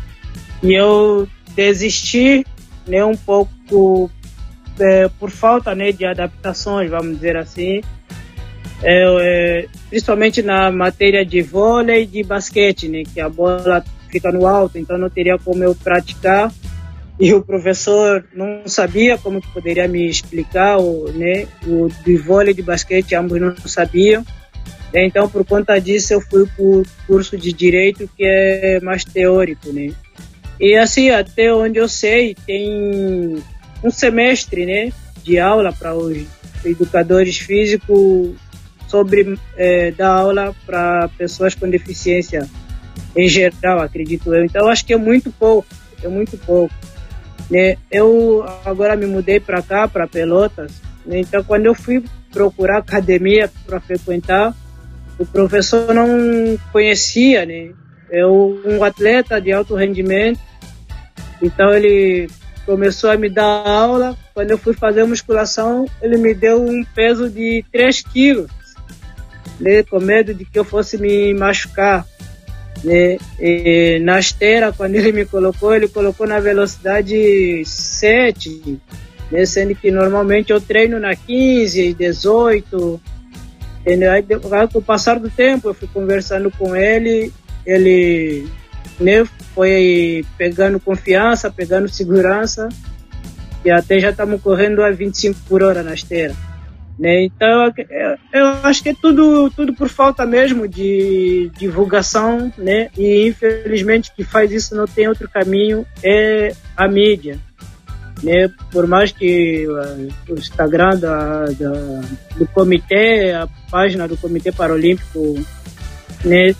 e eu desisti né, um pouco é, por falta né, de adaptações, vamos dizer assim, é, é, principalmente na matéria de vôlei e de basquete, né, que a bola fica no alto, então não teria como eu praticar e o professor não sabia como que poderia me explicar o, né, o de vôlei e de basquete, ambos não sabiam. Então, por conta disso, eu fui para o curso de Direito, que é mais teórico, né? E assim, até onde eu sei, tem um semestre, né, de aula para os educadores físicos sobre é, dar aula para pessoas com deficiência em geral, acredito eu. Então, acho que é muito pouco, é muito pouco. Né? Eu agora me mudei para cá, para Pelotas. Né? Então, quando eu fui procurar academia para frequentar, o professor não conhecia, né? Eu, um atleta de alto rendimento, então ele começou a me dar aula. Quando eu fui fazer musculação, ele me deu um peso de 3 quilos, né? com medo de que eu fosse me machucar. Né? E na esteira, quando ele me colocou, ele colocou na velocidade 7, né? sendo que normalmente eu treino na 15, 18. Entendeu? Aí, com o passar do tempo, eu fui conversando com ele, ele né, foi pegando confiança, pegando segurança, e até já estamos correndo a 25 por hora na esteira. Né? Então, eu, eu acho que é tudo, tudo por falta mesmo de divulgação, né? e infelizmente que faz isso não tem outro caminho, é a mídia né? Por mais que uh, o Instagram da, da, do comitê, a página do Comitê Paralímpico, né,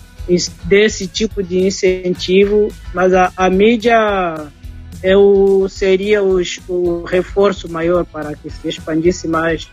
desse tipo de incentivo, mas a, a mídia é o, seria os, o reforço maior para que se expandisse mais,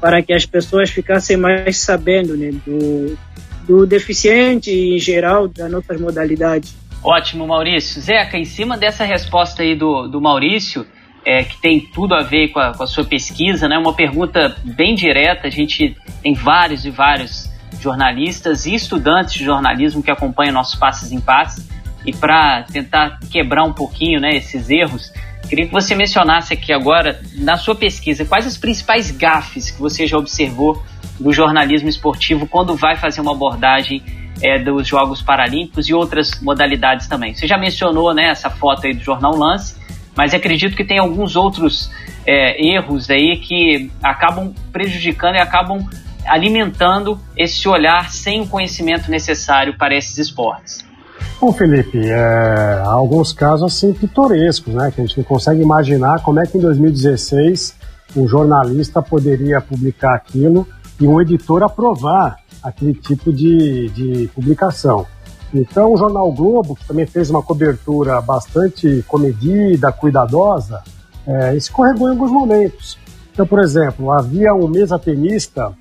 para que as pessoas ficassem mais sabendo né, do, do deficiente em geral das nossas modalidades. Ótimo, Maurício. Zeca, em cima dessa resposta aí do, do Maurício, é, que tem tudo a ver com a, com a, sua pesquisa, né? Uma pergunta bem direta. A gente tem vários e vários jornalistas e estudantes de jornalismo que acompanham nossos passos em passos. E para tentar quebrar um pouquinho né, esses erros, queria que você mencionasse aqui agora, na sua pesquisa, quais as principais gafes que você já observou do jornalismo esportivo quando vai fazer uma abordagem é, dos Jogos Paralímpicos e outras modalidades também. Você já mencionou né, essa foto aí do Jornal Lance, mas acredito que tem alguns outros é, erros aí que acabam prejudicando e acabam alimentando esse olhar sem o conhecimento necessário para esses esportes. Bom, Felipe, é, há alguns casos assim pitorescos, né? Que a gente não consegue imaginar como é que em 2016 um jornalista poderia publicar aquilo e um editor aprovar aquele tipo de, de publicação. Então, o jornal Globo, que também fez uma cobertura bastante comedida, cuidadosa, é, escorregou em alguns momentos. Então, por exemplo, havia um mesa tenista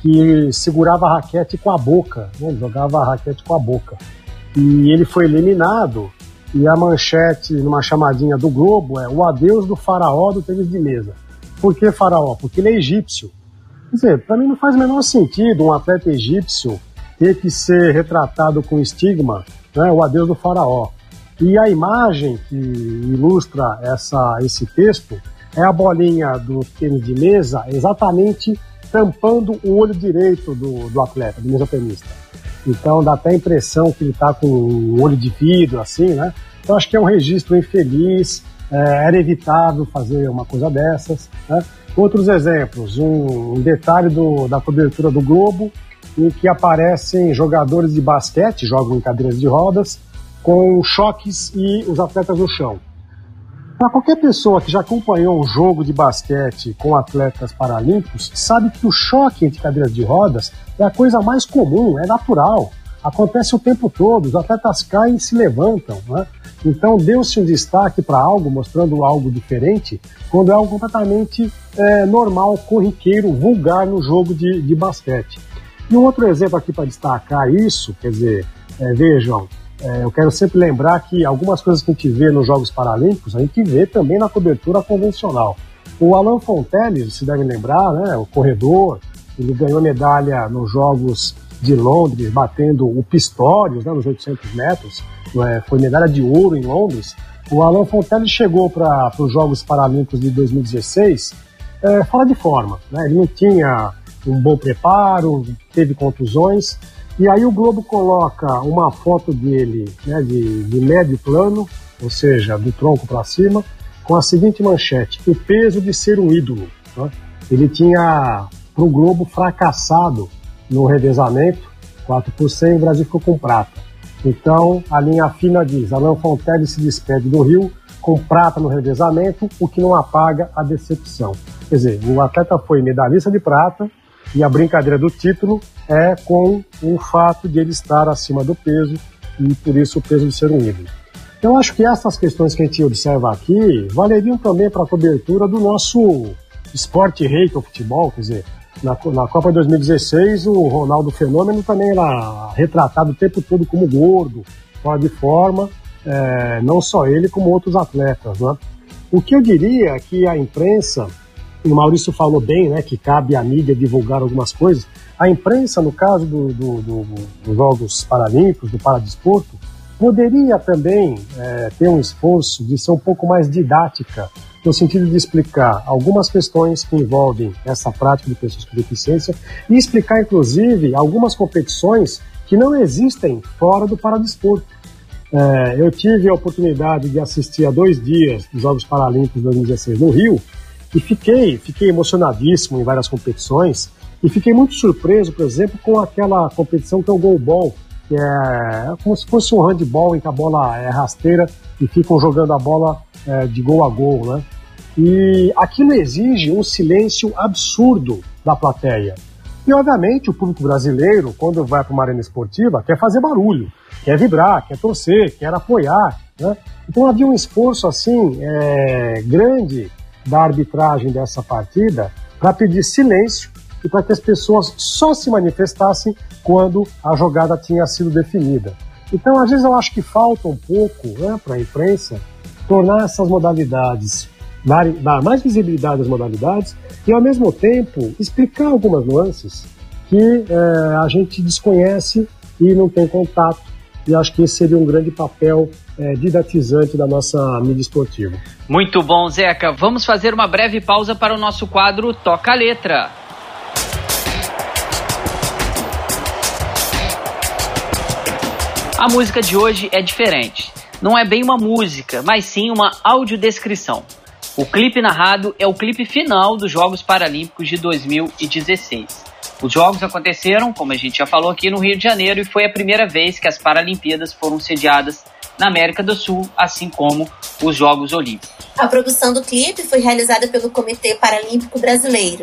que segurava a raquete com a boca, né? jogava a raquete com a boca. E ele foi eliminado, e a manchete numa chamadinha do Globo é o adeus do faraó do tênis de mesa. Por que faraó? Porque ele é egípcio. Quer dizer, para mim não faz o menor sentido um atleta egípcio ter que ser retratado com estigma, né, o adeus do faraó. E a imagem que ilustra essa, esse texto é a bolinha do tênis de mesa exatamente tampando o olho direito do, do atleta, do mesotenista. Então dá até a impressão que ele está com um olho de vidro, assim, né? Então acho que é um registro infeliz, é, era evitável fazer uma coisa dessas. Né? Outros exemplos, um, um detalhe do, da cobertura do Globo, em que aparecem jogadores de basquete, jogam em cadeiras de rodas, com choques e os atletas no chão. Para qualquer pessoa que já acompanhou um jogo de basquete com atletas paralímpicos, sabe que o choque entre cadeiras de rodas é a coisa mais comum, é natural. Acontece o tempo todo, os atletas caem e se levantam. Né? Então deu-se um destaque para algo, mostrando algo diferente, quando é algo completamente é, normal, corriqueiro, vulgar no jogo de, de basquete. E um outro exemplo aqui para destacar isso, quer dizer, é, vejam, é, eu quero sempre lembrar que algumas coisas que a gente vê nos Jogos Paralímpicos, a gente vê também na cobertura convencional. O Alan Fonteles, se devem lembrar, né, o corredor, ele ganhou medalha nos Jogos de Londres, batendo o Pistorius né, nos 800 metros, é, foi medalha de ouro em Londres, o Alain Fontelli chegou para os Jogos Paralímpicos de 2016 é, fora de forma. Né? Ele não tinha um bom preparo, teve contusões, e aí o Globo coloca uma foto dele né, de, de médio plano, ou seja, do tronco para cima, com a seguinte manchete: o peso de ser um ídolo. Né? Ele tinha, para o Globo, fracassado no revezamento, 4 por 100, o Brasil ficou com prata. Então, a linha fina diz: Alain Fontelli se despede do Rio com prata no revezamento, o que não apaga a decepção. Quer dizer, o atleta foi medalhista de prata e a brincadeira do título é com o fato de ele estar acima do peso e por isso o peso de ser um ídolo. Eu acho que essas questões que a gente observa aqui valeriam também para a cobertura do nosso esporte rei que é o futebol, quer dizer, na, na Copa 2016 o Ronaldo Fenômeno também era retratado o tempo todo como gordo, fora de forma, é, não só ele, como outros atletas. Né? O que eu diria é que a imprensa, o Maurício falou bem, né, que cabe à mídia divulgar algumas coisas, a imprensa, no caso do, do, do, dos Jogos Paralímpicos, do Paradesporto, poderia também é, ter um esforço de ser um pouco mais didática, no sentido de explicar algumas questões que envolvem essa prática de pessoas com deficiência e explicar, inclusive, algumas competições que não existem fora do Paradesporto. É, eu tive a oportunidade de assistir a dois dias dos Jogos Paralímpicos de 2016 no Rio e fiquei, fiquei emocionadíssimo em várias competições e fiquei muito surpreso, por exemplo, com aquela competição que é o goalball, que é como se fosse um handball em que a bola é rasteira e ficam jogando a bola é, de gol a gol, né? E aquilo exige um silêncio absurdo da plateia. E, obviamente, o público brasileiro, quando vai para uma arena esportiva, quer fazer barulho quer vibrar, quer torcer, quer apoiar. Né? Então havia um esforço assim é, grande da arbitragem dessa partida para pedir silêncio e para que as pessoas só se manifestassem quando a jogada tinha sido definida. Então, às vezes, eu acho que falta um pouco né, para a imprensa tornar essas modalidades, dar, mais visibilidade às modalidades e, ao mesmo tempo, explicar algumas nuances que é, a gente desconhece e não tem contato e acho que esse seria um grande papel é, didatizante da nossa mídia esportiva. Muito bom, Zeca. Vamos fazer uma breve pausa para o nosso quadro Toca a Letra. A música de hoje é diferente. Não é bem uma música, mas sim uma audiodescrição. O clipe narrado é o clipe final dos Jogos Paralímpicos de 2016. Os Jogos aconteceram, como a gente já falou aqui, no Rio de Janeiro e foi a primeira vez que as Paralimpíadas foram sediadas na América do Sul, assim como os Jogos Olímpicos. A produção do clipe foi realizada pelo Comitê Paralímpico Brasileiro.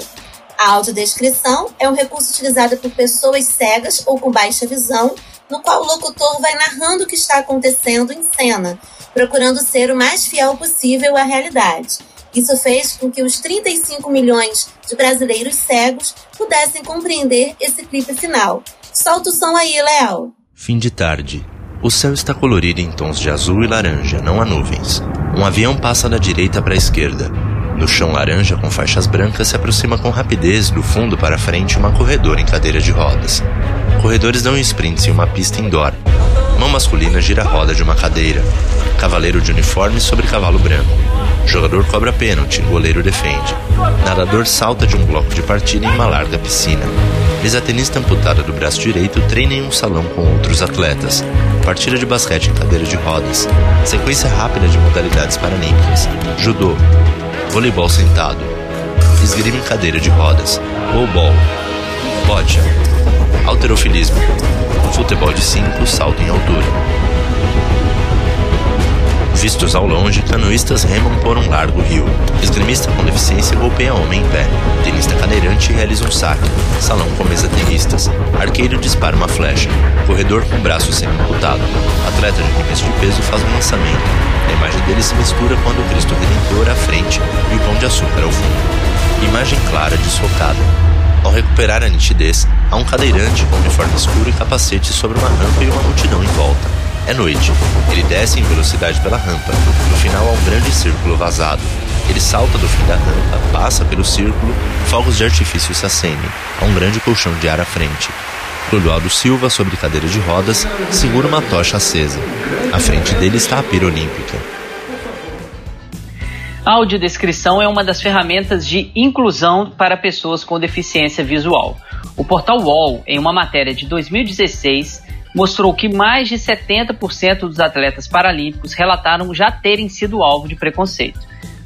A audiodescrição é um recurso utilizado por pessoas cegas ou com baixa visão, no qual o locutor vai narrando o que está acontecendo em cena, procurando ser o mais fiel possível à realidade. Isso fez com que os 35 milhões de brasileiros cegos pudessem compreender esse clipe final. Solta o som aí, Léo. Fim de tarde. O céu está colorido em tons de azul e laranja, não há nuvens. Um avião passa da direita para a esquerda. No chão laranja com faixas brancas se aproxima com rapidez do fundo para frente uma corredora em cadeira de rodas. Corredores dão sprints em uma pista indoor. Mão masculina gira a roda de uma cadeira. Cavaleiro de uniforme sobre cavalo branco. Jogador cobra pênalti, goleiro defende. Nadador salta de um bloco de partida em uma larga piscina. Mesa-tenista amputada do braço direito treina em um salão com outros atletas. Partida de basquete em cadeira de rodas. Sequência rápida de modalidades paralímpicas. Judô. Voleibol sentado. Esgrima em cadeira de rodas. Goalball. Bocha. Alterofilismo. Futebol de 5, salto em altura. Vistos ao longe, canoístas remam por um largo rio. Esgrimista com deficiência golpeia homem em pé. Tenista cadeirante realiza um saque. Salão com mesa tenistas. Arqueiro dispara uma flecha. Corredor com braço semi-amputado. Atleta de arremesso de peso faz um lançamento. A imagem dele se mistura quando o Cristo Redentor à frente e o pão de açúcar ao fundo. Imagem clara desfocada. Ao recuperar a nitidez, há um cadeirante com uniforme escuro e capacete sobre uma rampa e uma multidão em volta. É noite. Ele desce em velocidade pela rampa. No final há um grande círculo vazado. Ele salta do fim da rampa, passa pelo círculo, fogos de artifício se acendem. Há um grande colchão de ar à frente. Clodoaldo Silva, sobre cadeira de rodas, segura uma tocha acesa. À frente dele está a pira olímpica. A audiodescrição é uma das ferramentas de inclusão para pessoas com deficiência visual. O portal UOL, em uma matéria de 2016, mostrou que mais de 70% dos atletas paralímpicos relataram já terem sido alvo de preconceito,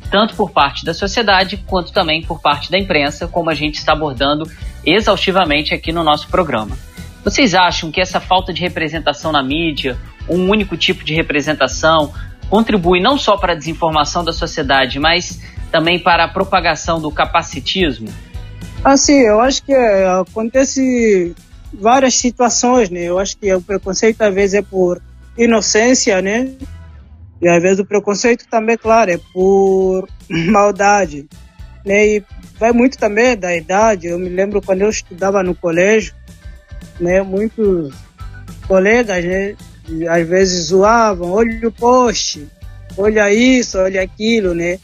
tanto por parte da sociedade quanto também por parte da imprensa, como a gente está abordando exaustivamente aqui no nosso programa. Vocês acham que essa falta de representação na mídia, um único tipo de representação, contribui não só para a desinformação da sociedade, mas também para a propagação do capacitismo? Assim, eu acho que acontece várias situações, né? Eu acho que o preconceito às vezes é por inocência, né? E às vezes o preconceito também, claro, é por maldade, né? E vai muito também da idade. Eu me lembro quando eu estudava no colégio, né? Muitos colegas, né? Às vezes zoavam, olha o poste, olha isso, olha aquilo, né?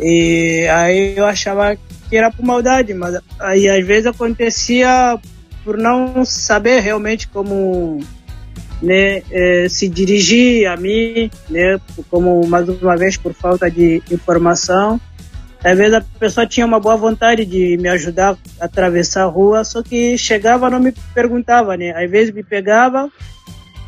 E aí eu achava que era por maldade, mas aí às vezes acontecia por não saber realmente como né, é, se dirigir a mim, né, como mais uma vez por falta de informação. Às vezes a pessoa tinha uma boa vontade de me ajudar a atravessar a rua, só que chegava não me perguntava, né? Às vezes me pegava,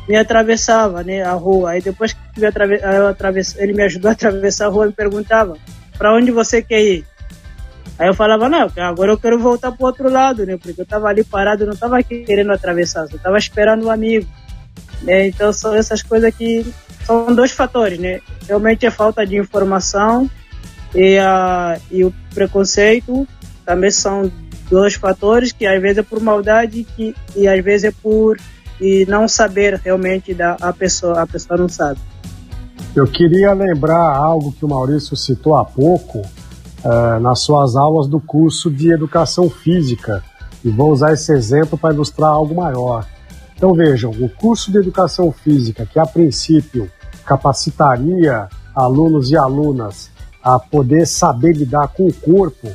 me atravessava, né, a rua. Aí depois que eu atraves... ele me ajudou a atravessar a rua, me perguntava: "Para onde você quer ir?" Aí eu falava, não, agora eu quero voltar pro outro lado, né? Porque eu tava ali parado, não tava querendo atravessar, eu tava esperando um amigo. Né? Então são essas coisas que são dois fatores, né? Realmente a falta de informação e, a, e o preconceito também são dois fatores que às vezes é por maldade que, e às vezes é por e não saber realmente da a pessoa, a pessoa não sabe. Eu queria lembrar algo que o Maurício citou há pouco, uh, nas suas aulas do curso de Educação Física. E vou usar esse exemplo para ilustrar algo maior. Então vejam, o curso de Educação Física, que a princípio capacitaria alunos e alunas a poder saber lidar com o corpo,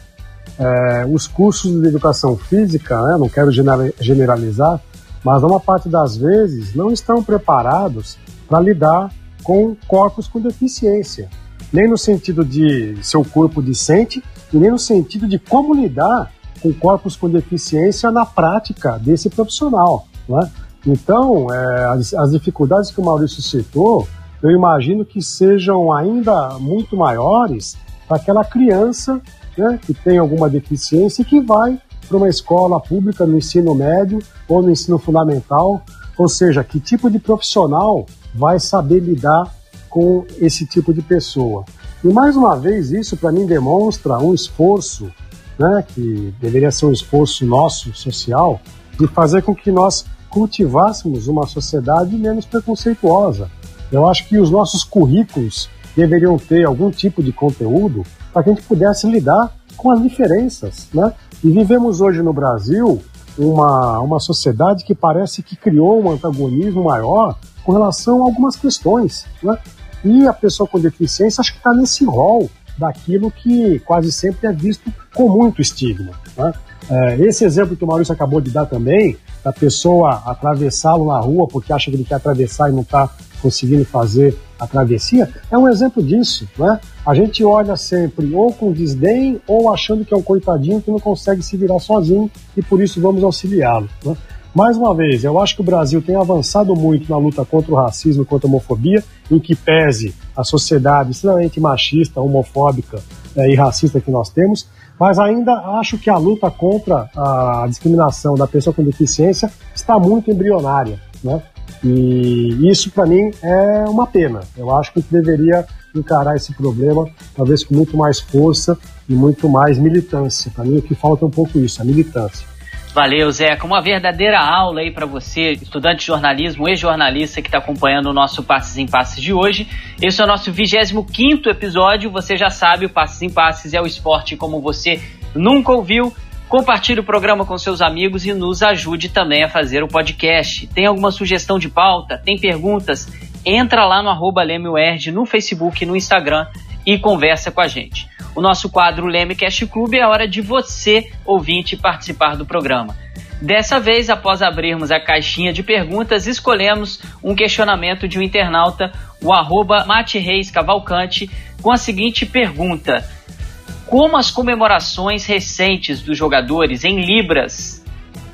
é, os cursos de educação física, né, não quero generalizar, mas uma parte das vezes não estão preparados para lidar com corpos com deficiência nem no sentido de seu corpo decente e nem no sentido de como lidar com corpos com deficiência na prática desse profissional. Né? Então, é, as, as dificuldades que o Maurício citou, eu imagino que sejam ainda muito maiores para aquela criança né, que tem alguma deficiência e que vai para uma escola pública no ensino médio ou no ensino fundamental, ou seja, que tipo de profissional vai saber lidar com esse tipo de pessoa. E mais uma vez, isso para mim demonstra um esforço, né, que deveria ser um esforço nosso, social, de fazer com que nós cultivássemos uma sociedade menos preconceituosa. Eu acho que os nossos currículos deveriam ter algum tipo de conteúdo para que a gente pudesse lidar com as diferenças, né? E vivemos hoje no Brasil uma, uma sociedade que parece que criou um antagonismo maior com relação a algumas questões, né? E a pessoa com deficiência acho que está nesse rol daquilo que quase sempre é visto com muito estigma. Né? É, esse exemplo que o Maurício acabou de dar também, da pessoa atravessá-lo na rua porque acha que ele quer atravessar e não está conseguindo fazer a travessia, é um exemplo disso. Né? A gente olha sempre ou com desdém ou achando que é um coitadinho que não consegue se virar sozinho e por isso vamos auxiliá-lo. Né? Mais uma vez, eu acho que o Brasil tem avançado muito na luta contra o racismo, contra a homofobia, em que pese a sociedade extremamente machista, homofóbica é, e racista que nós temos, mas ainda acho que a luta contra a discriminação da pessoa com deficiência está muito embrionária, né? E isso para mim é uma pena. Eu acho que a gente deveria encarar esse problema talvez com muito mais força e muito mais militância. Para mim o que falta é um pouco isso, a militância. Valeu, Zeca. Uma verdadeira aula aí para você, estudante de jornalismo e jornalista que está acompanhando o nosso Passes em Passes de hoje. Esse é o nosso 25 episódio. Você já sabe, o Passes em Passes é o esporte como você nunca ouviu. Compartilhe o programa com seus amigos e nos ajude também a fazer o podcast. Tem alguma sugestão de pauta? Tem perguntas? Entra lá no arroba no Facebook e no Instagram e conversa com a gente o nosso quadro Leme Cast Club, é hora de você, ouvinte, participar do programa. Dessa vez, após abrirmos a caixinha de perguntas, escolhemos um questionamento de um internauta, o arroba Mate Reis Cavalcante, com a seguinte pergunta: Como as comemorações recentes dos jogadores em Libras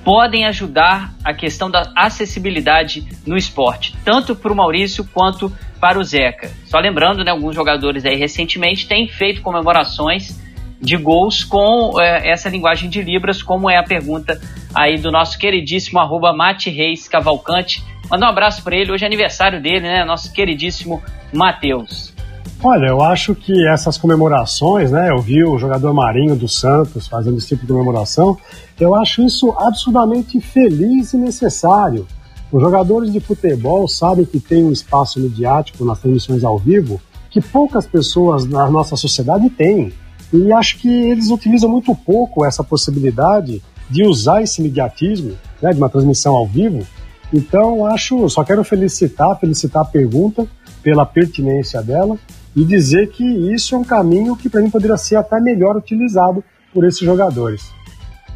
podem ajudar a questão da acessibilidade no esporte, tanto para o Maurício quanto para o Zeca? Só lembrando, né, alguns jogadores aí recentemente têm feito comemorações de gols com é, essa linguagem de Libras, como é a pergunta aí do nosso queridíssimo arroba Mate Reis Cavalcante. Manda um abraço para ele, hoje é aniversário dele, né? Nosso queridíssimo Matheus. Olha, eu acho que essas comemorações, né? Eu vi o jogador Marinho do Santos fazendo esse tipo de comemoração. Eu acho isso absurdamente feliz e necessário. Os jogadores de futebol sabem que tem um espaço midiático nas transmissões ao vivo que poucas pessoas na nossa sociedade têm. E acho que eles utilizam muito pouco essa possibilidade de usar esse mediatismo, né, de uma transmissão ao vivo. Então, acho, só quero felicitar, felicitar a pergunta pela pertinência dela e dizer que isso é um caminho que para mim poderia ser até melhor utilizado por esses jogadores.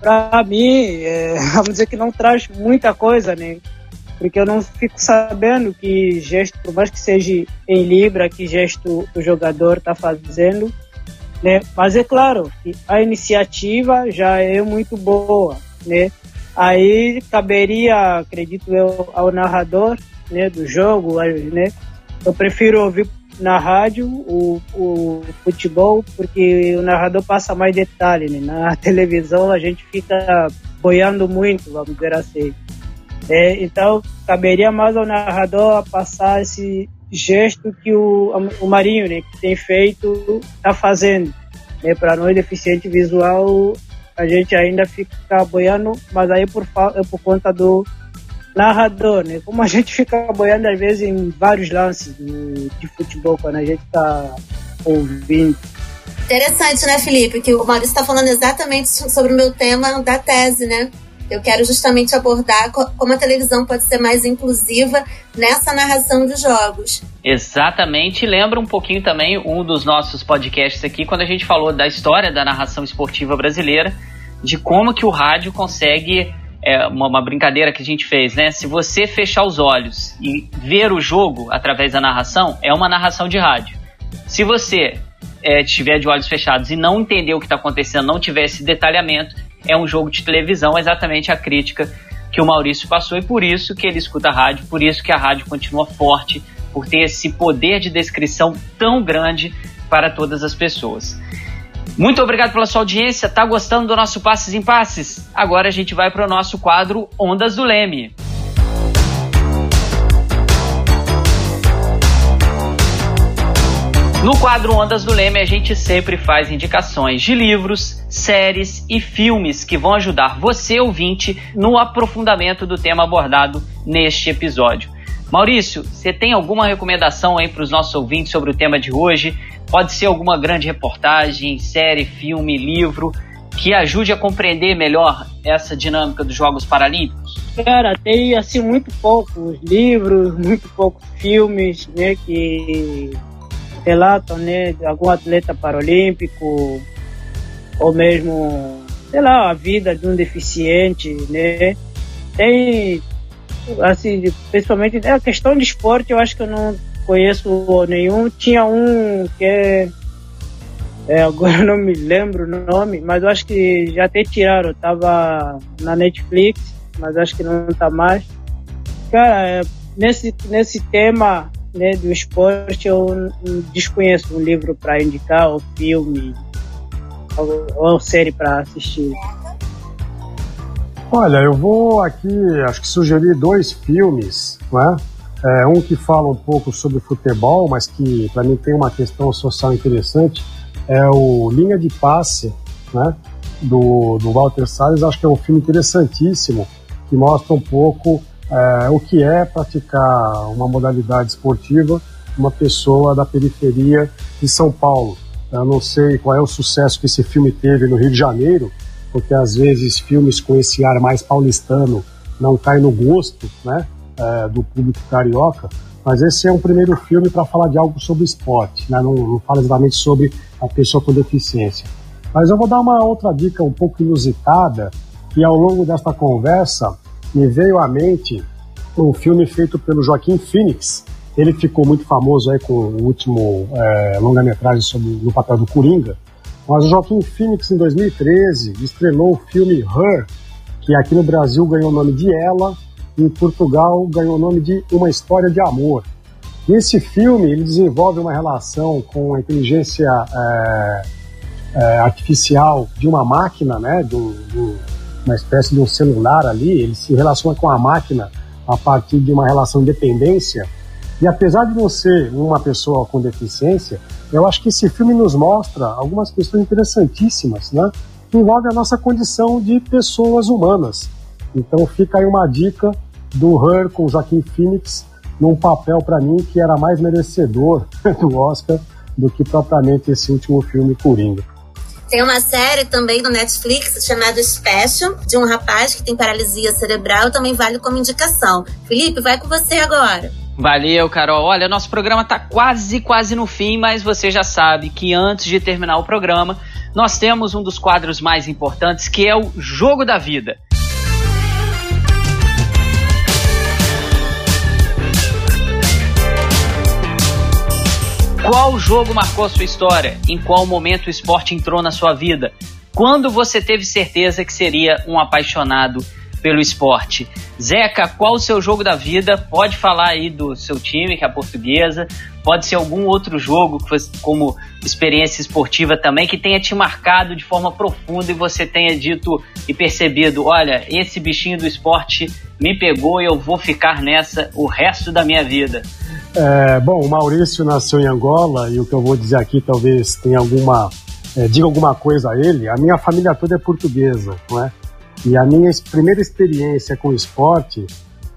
Para mim, é, vamos dizer que não traz muita coisa, né? Porque eu não fico sabendo que gesto, por mais que seja em Libra, que gesto o jogador está fazendo, né? Mas é claro que a iniciativa já é muito boa, né? Aí caberia, acredito eu, ao narrador, né, do jogo, né? Eu prefiro ouvir na rádio o, o futebol porque o narrador passa mais detalhe, né? Na televisão a gente fica boiando muito, vamos dizer assim. É, então caberia mais ao narrador passar esse gesto que o, o Marinho né, que tem feito está fazendo. Né, Para nós, deficiente visual, a gente ainda fica boiando, mas aí por, por conta do narrador, né? Como a gente fica boiando às vezes em vários lances de, de futebol quando a gente está ouvindo. Interessante, né, Felipe? Que o Maurício está falando exatamente sobre o meu tema da tese, né? Eu quero justamente abordar como a televisão pode ser mais inclusiva nessa narração de jogos. Exatamente. Lembra um pouquinho também um dos nossos podcasts aqui, quando a gente falou da história da narração esportiva brasileira, de como que o rádio consegue é uma, uma, brincadeira que a gente fez, né? Se você fechar os olhos e ver o jogo através da narração, é uma narração de rádio. Se você é, tiver de olhos fechados e não entender o que está acontecendo, não tiver esse detalhamento, é um jogo de televisão, exatamente a crítica que o Maurício passou e por isso que ele escuta a rádio, por isso que a rádio continua forte, por ter esse poder de descrição tão grande para todas as pessoas. Muito obrigado pela sua audiência. Tá gostando do nosso Passes em Passes? Agora a gente vai para o nosso quadro Ondas do Leme. No quadro Ondas do Leme, a gente sempre faz indicações de livros, séries e filmes que vão ajudar você, ouvinte, no aprofundamento do tema abordado neste episódio. Maurício, você tem alguma recomendação aí para os nossos ouvintes sobre o tema de hoje? Pode ser alguma grande reportagem, série, filme, livro que ajude a compreender melhor essa dinâmica dos Jogos Paralímpicos? Cara, tem assim muito poucos livros, muito poucos filmes, né, que relatam, né, de algum atleta paralímpico ou mesmo, sei lá, a vida de um deficiente, né? Tem, assim, principalmente a questão de esporte, eu acho que eu não conheço nenhum. Tinha um que é, é agora não me lembro o nome, mas eu acho que já até tiraram, tava na Netflix, mas acho que não tá mais. Cara, é, nesse, nesse tema né, do esporte, eu desconheço um livro para indicar, ou filme, ou, ou série para assistir. Olha, eu vou aqui, acho que sugerir dois filmes, né? É, um que fala um pouco sobre futebol, mas que para mim tem uma questão social interessante, é o Linha de Passe, né? Do, do Walter Salles. Acho que é um filme interessantíssimo, que mostra um pouco é, o que é praticar uma modalidade esportiva uma pessoa da periferia de São Paulo. Eu não sei qual é o sucesso que esse filme teve no Rio de Janeiro, porque às vezes filmes com esse ar mais paulistano não caem no gosto né, é, do público carioca, mas esse é um primeiro filme para falar de algo sobre esporte, né, não, não fala exatamente sobre a pessoa com deficiência. Mas eu vou dar uma outra dica um pouco inusitada, E ao longo desta conversa, me veio à mente um filme feito pelo Joaquim Phoenix. Ele ficou muito famoso aí com o último é, longa-metragem sobre no papel do Coringa. Mas o Joaquim Phoenix, em 2013, estrelou o filme Her, que aqui no Brasil ganhou o nome de Ela, em Portugal ganhou o nome de Uma História de Amor. Nesse filme, ele desenvolve uma relação com a inteligência é, é, artificial de uma máquina, né, de, um, uma espécie de um celular ali. Ele se relaciona com a máquina a partir de uma relação de dependência. E apesar de não ser uma pessoa com deficiência, eu acho que esse filme nos mostra algumas questões interessantíssimas, né? Que envolvem a nossa condição de pessoas humanas. Então fica aí uma dica do Her com Joaquim Phoenix num papel para mim que era mais merecedor do Oscar do que propriamente esse último filme Coringa. Tem uma série também no Netflix chamada Special, de um rapaz que tem paralisia cerebral, também vale como indicação. Felipe, vai com você agora. Valeu, Carol. Olha, nosso programa está quase, quase no fim, mas você já sabe que antes de terminar o programa, nós temos um dos quadros mais importantes, que é o Jogo da Vida. Qual jogo marcou sua história? Em qual momento o esporte entrou na sua vida? Quando você teve certeza que seria um apaixonado pelo esporte? Zeca, qual o seu jogo da vida? Pode falar aí do seu time, que é a portuguesa. Pode ser algum outro jogo, como experiência esportiva também, que tenha te marcado de forma profunda e você tenha dito e percebido: olha, esse bichinho do esporte me pegou e eu vou ficar nessa o resto da minha vida. É, bom, o Maurício nasceu em Angola e o que eu vou dizer aqui talvez tenha alguma. É, diga alguma coisa a ele. A minha família toda é portuguesa, não é? E a minha primeira experiência com esporte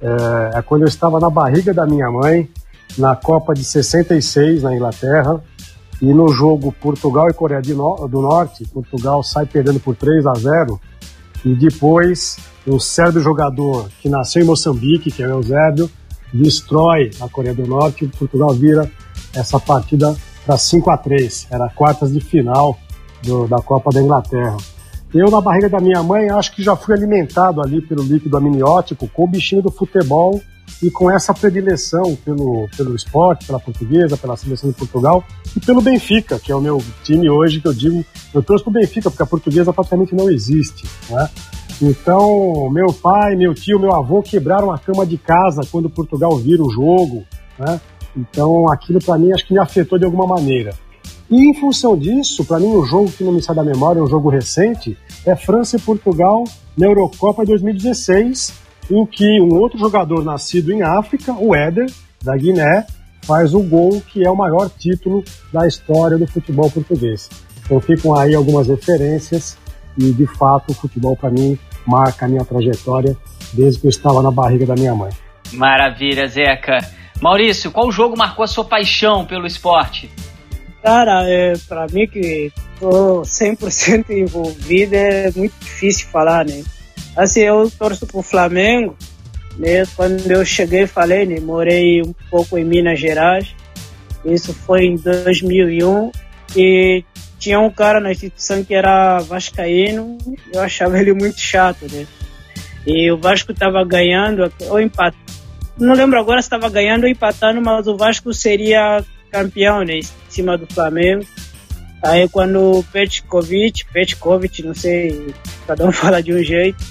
é, é quando eu estava na barriga da minha mãe, na Copa de 66 na Inglaterra, e no jogo Portugal e Coreia do Norte, Portugal sai perdendo por 3 a 0 e depois o sérvio jogador que nasceu em Moçambique, que é o Eusébio, destrói a Coreia do Norte e Portugal vira essa partida para 5 a 3 Era quartas de final do, da Copa da Inglaterra. Eu, na barriga da minha mãe, acho que já fui alimentado ali pelo líquido amniótico com o bichinho do futebol e com essa predileção pelo, pelo esporte, pela portuguesa, pela seleção de Portugal e pelo Benfica, que é o meu time hoje, que eu digo, eu trouxe para o Benfica, porque a portuguesa praticamente não existe. Né? Então, meu pai, meu tio, meu avô quebraram a cama de casa quando Portugal vira o jogo, né? Então, aquilo para mim acho que me afetou de alguma maneira. E em função disso, para mim, o jogo que não me sai da memória, um jogo recente, é França e Portugal na Eurocopa 2016, em que um outro jogador nascido em África, o Éder, da Guiné, faz o gol que é o maior título da história do futebol português. Então ficam aí algumas referências e de fato o futebol para mim marca a minha trajetória desde que eu estava na barriga da minha mãe. Maravilha, Zeca. Maurício, qual jogo marcou a sua paixão pelo esporte? Cara, é, para mim que tô 100% envolvido é muito difícil falar, né? Assim, eu torço pro Flamengo, né? Quando eu cheguei, falei, né? Morei um pouco em Minas Gerais. Isso foi em 2001 e tinha um cara na instituição que era vascaíno, eu achava ele muito chato, né? E o Vasco estava ganhando, ou empatando, não lembro agora se estava ganhando ou empatando, mas o Vasco seria campeão, né? Em cima do Flamengo. Aí quando o Petkovic, Petkovic, não sei, cada um fala de um jeito,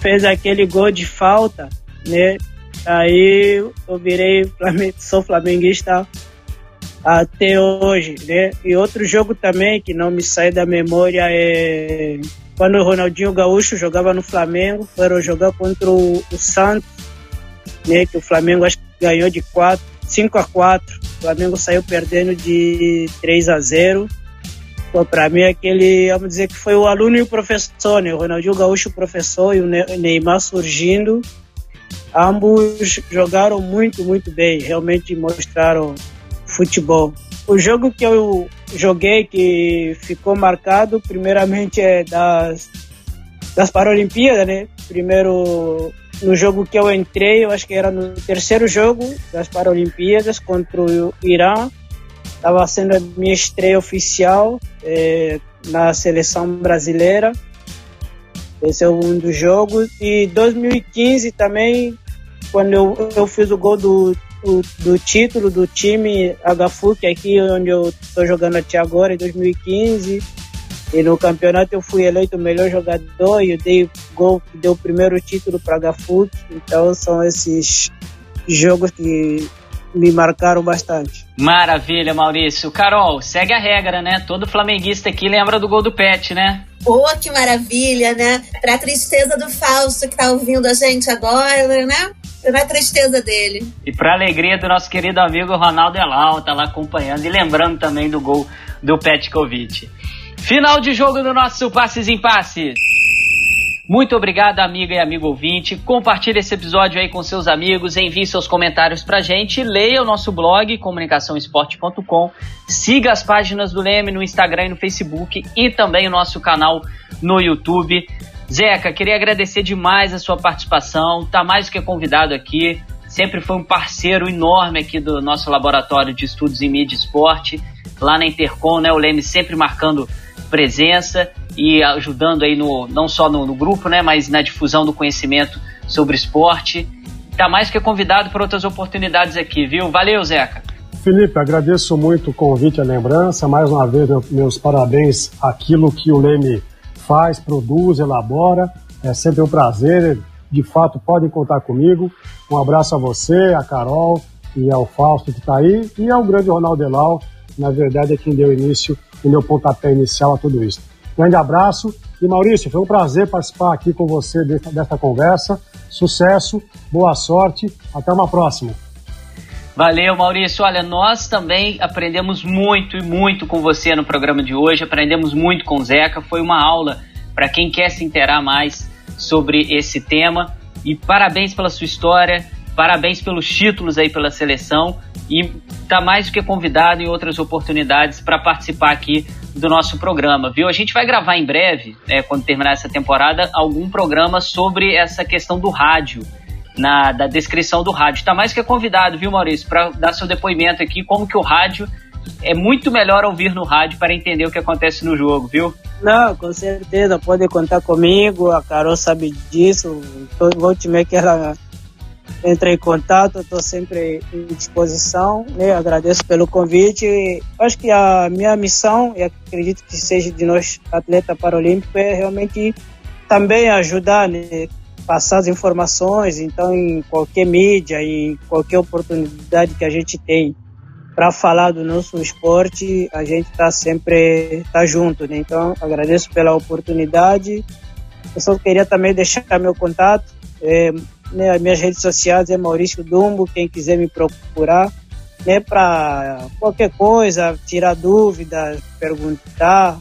fez aquele gol de falta, né? Aí eu virei, sou flamenguista até hoje, né? E outro jogo também que não me sai da memória é quando o Ronaldinho Gaúcho jogava no Flamengo, foram jogar contra o, o Santos, né? Que o Flamengo acho que ganhou de 4, 5 a 4. O Flamengo saiu perdendo de 3 a 0. Pô, pra mim aquele, vamos dizer que foi o aluno e o professor, né? O Ronaldinho Gaúcho o professor e o Neymar surgindo. Ambos jogaram muito, muito bem, realmente mostraram futebol. O jogo que eu joguei que ficou marcado, primeiramente é das, das Paralimpíadas, né? Primeiro, no jogo que eu entrei, eu acho que era no terceiro jogo das Paralimpíadas contra o Irã. Estava sendo a minha estreia oficial é, na seleção brasileira. Esse é um dos jogos. E 2015 também, quando eu, eu fiz o gol do, do, do título do time HFUC aqui onde eu estou jogando até agora, em 2015. E no campeonato eu fui eleito o melhor jogador e eu dei gol que deu o primeiro título para HFUC. Então são esses jogos que me marcaram bastante. Maravilha, Maurício. Carol, segue a regra, né? Todo flamenguista aqui lembra do gol do Pet, né? Pô, que maravilha, né? Pra tristeza do Fausto que tá ouvindo a gente agora, né? Pra tristeza dele. E pra alegria do nosso querido amigo Ronaldo Elal, tá lá acompanhando e lembrando também do gol do Petkovic. Final de jogo do nosso Passes em Passes. Muito obrigado, amiga e amigo ouvinte. Compartilhe esse episódio aí com seus amigos, envie seus comentários pra gente, leia o nosso blog comunicaçãoesporte.com, siga as páginas do Leme no Instagram e no Facebook e também o nosso canal no YouTube. Zeca, queria agradecer demais a sua participação, tá mais do que convidado aqui, sempre foi um parceiro enorme aqui do nosso laboratório de estudos em mídia e esporte, lá na Intercom, né, o Leme sempre marcando presença e ajudando aí no, não só no, no grupo, né, mas na difusão do conhecimento sobre esporte. Tá mais que convidado para outras oportunidades aqui, viu? Valeu, Zeca. Felipe, agradeço muito o convite e a lembrança. Mais uma vez, meus parabéns àquilo que o Leme faz, produz, elabora. É sempre um prazer. De fato, podem contar comigo. Um abraço a você, a Carol e ao Fausto que está aí e ao grande Ronaldo Elal, que na verdade é quem deu início e meu pontapé inicial a tudo isso. Grande abraço. E Maurício, foi um prazer participar aqui com você desta, desta conversa. Sucesso, boa sorte, até uma próxima. Valeu, Maurício. Olha, nós também aprendemos muito e muito com você no programa de hoje. Aprendemos muito com o Zeca. Foi uma aula para quem quer se interar mais sobre esse tema. E parabéns pela sua história, parabéns pelos títulos aí pela seleção e está mais do que convidado em outras oportunidades para participar aqui do nosso programa, viu? A gente vai gravar em breve, é, quando terminar essa temporada, algum programa sobre essa questão do rádio, na da descrição do rádio. Está mais que convidado, viu, Maurício, para dar seu depoimento aqui, como que o rádio é muito melhor ouvir no rádio para entender o que acontece no jogo, viu? Não, com certeza, pode contar comigo, a Carol sabe disso, vou te que ela entre em contato, estou sempre em disposição. Né? Agradeço pelo convite. Acho que a minha missão, e acredito que seja de nós, atleta paralímpico, é realmente também ajudar, né? passar as informações. Então, em qualquer mídia, em qualquer oportunidade que a gente tem para falar do nosso esporte, a gente está sempre tá junto. Né? Então, agradeço pela oportunidade. Eu só queria também deixar meu contato. É, né, minhas redes sociais é Maurício Dumbo, quem quiser me procurar, né, para qualquer coisa, tirar dúvidas, perguntar,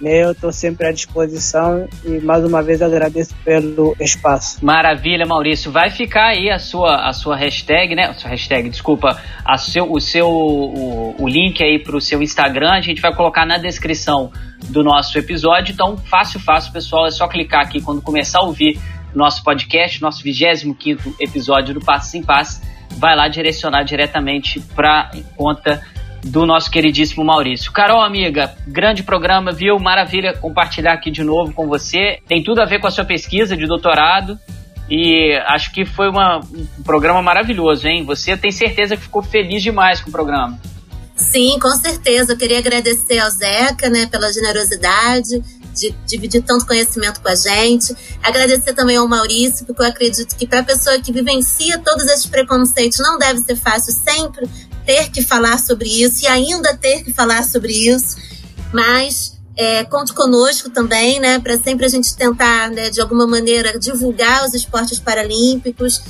né, eu estou sempre à disposição e mais uma vez agradeço pelo espaço. Maravilha, Maurício. Vai ficar aí a sua, a sua hashtag, né? A sua hashtag, desculpa, a seu, o seu o, o link aí para o seu Instagram. A gente vai colocar na descrição do nosso episódio. Então, fácil, fácil, pessoal. É só clicar aqui quando começar a ouvir nosso podcast, nosso 25 episódio do Passo em Passo, vai lá direcionar diretamente para conta do nosso queridíssimo Maurício. Carol, amiga, grande programa, viu? Maravilha compartilhar aqui de novo com você. Tem tudo a ver com a sua pesquisa de doutorado. E acho que foi uma, um programa maravilhoso, hein? Você tem certeza que ficou feliz demais com o programa. Sim, com certeza. Eu queria agradecer ao Zeca, né, pela generosidade de dividir tanto conhecimento com a gente. Agradecer também ao Maurício, porque eu acredito que para a pessoa que vivencia todos esses preconceitos não deve ser fácil sempre ter que falar sobre isso e ainda ter que falar sobre isso. Mas é, conte conosco também, né, para sempre a gente tentar, né, de alguma maneira, divulgar os esportes paralímpicos.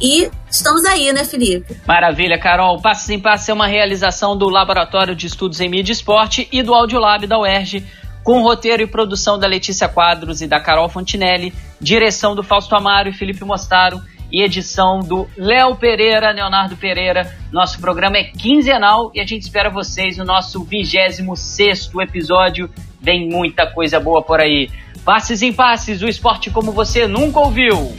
E estamos aí, né, Felipe? Maravilha, Carol. Passos em Passos é uma realização do Laboratório de Estudos em Mídia e Esporte e do Audiolab da UERJ com roteiro e produção da Letícia Quadros e da Carol Fontinelli, direção do Fausto Amaro e Felipe Mostaro e edição do Léo Pereira, Leonardo Pereira. Nosso programa é quinzenal e a gente espera vocês no nosso 26 episódio. Vem muita coisa boa por aí. Passes em passes, o esporte como você nunca ouviu.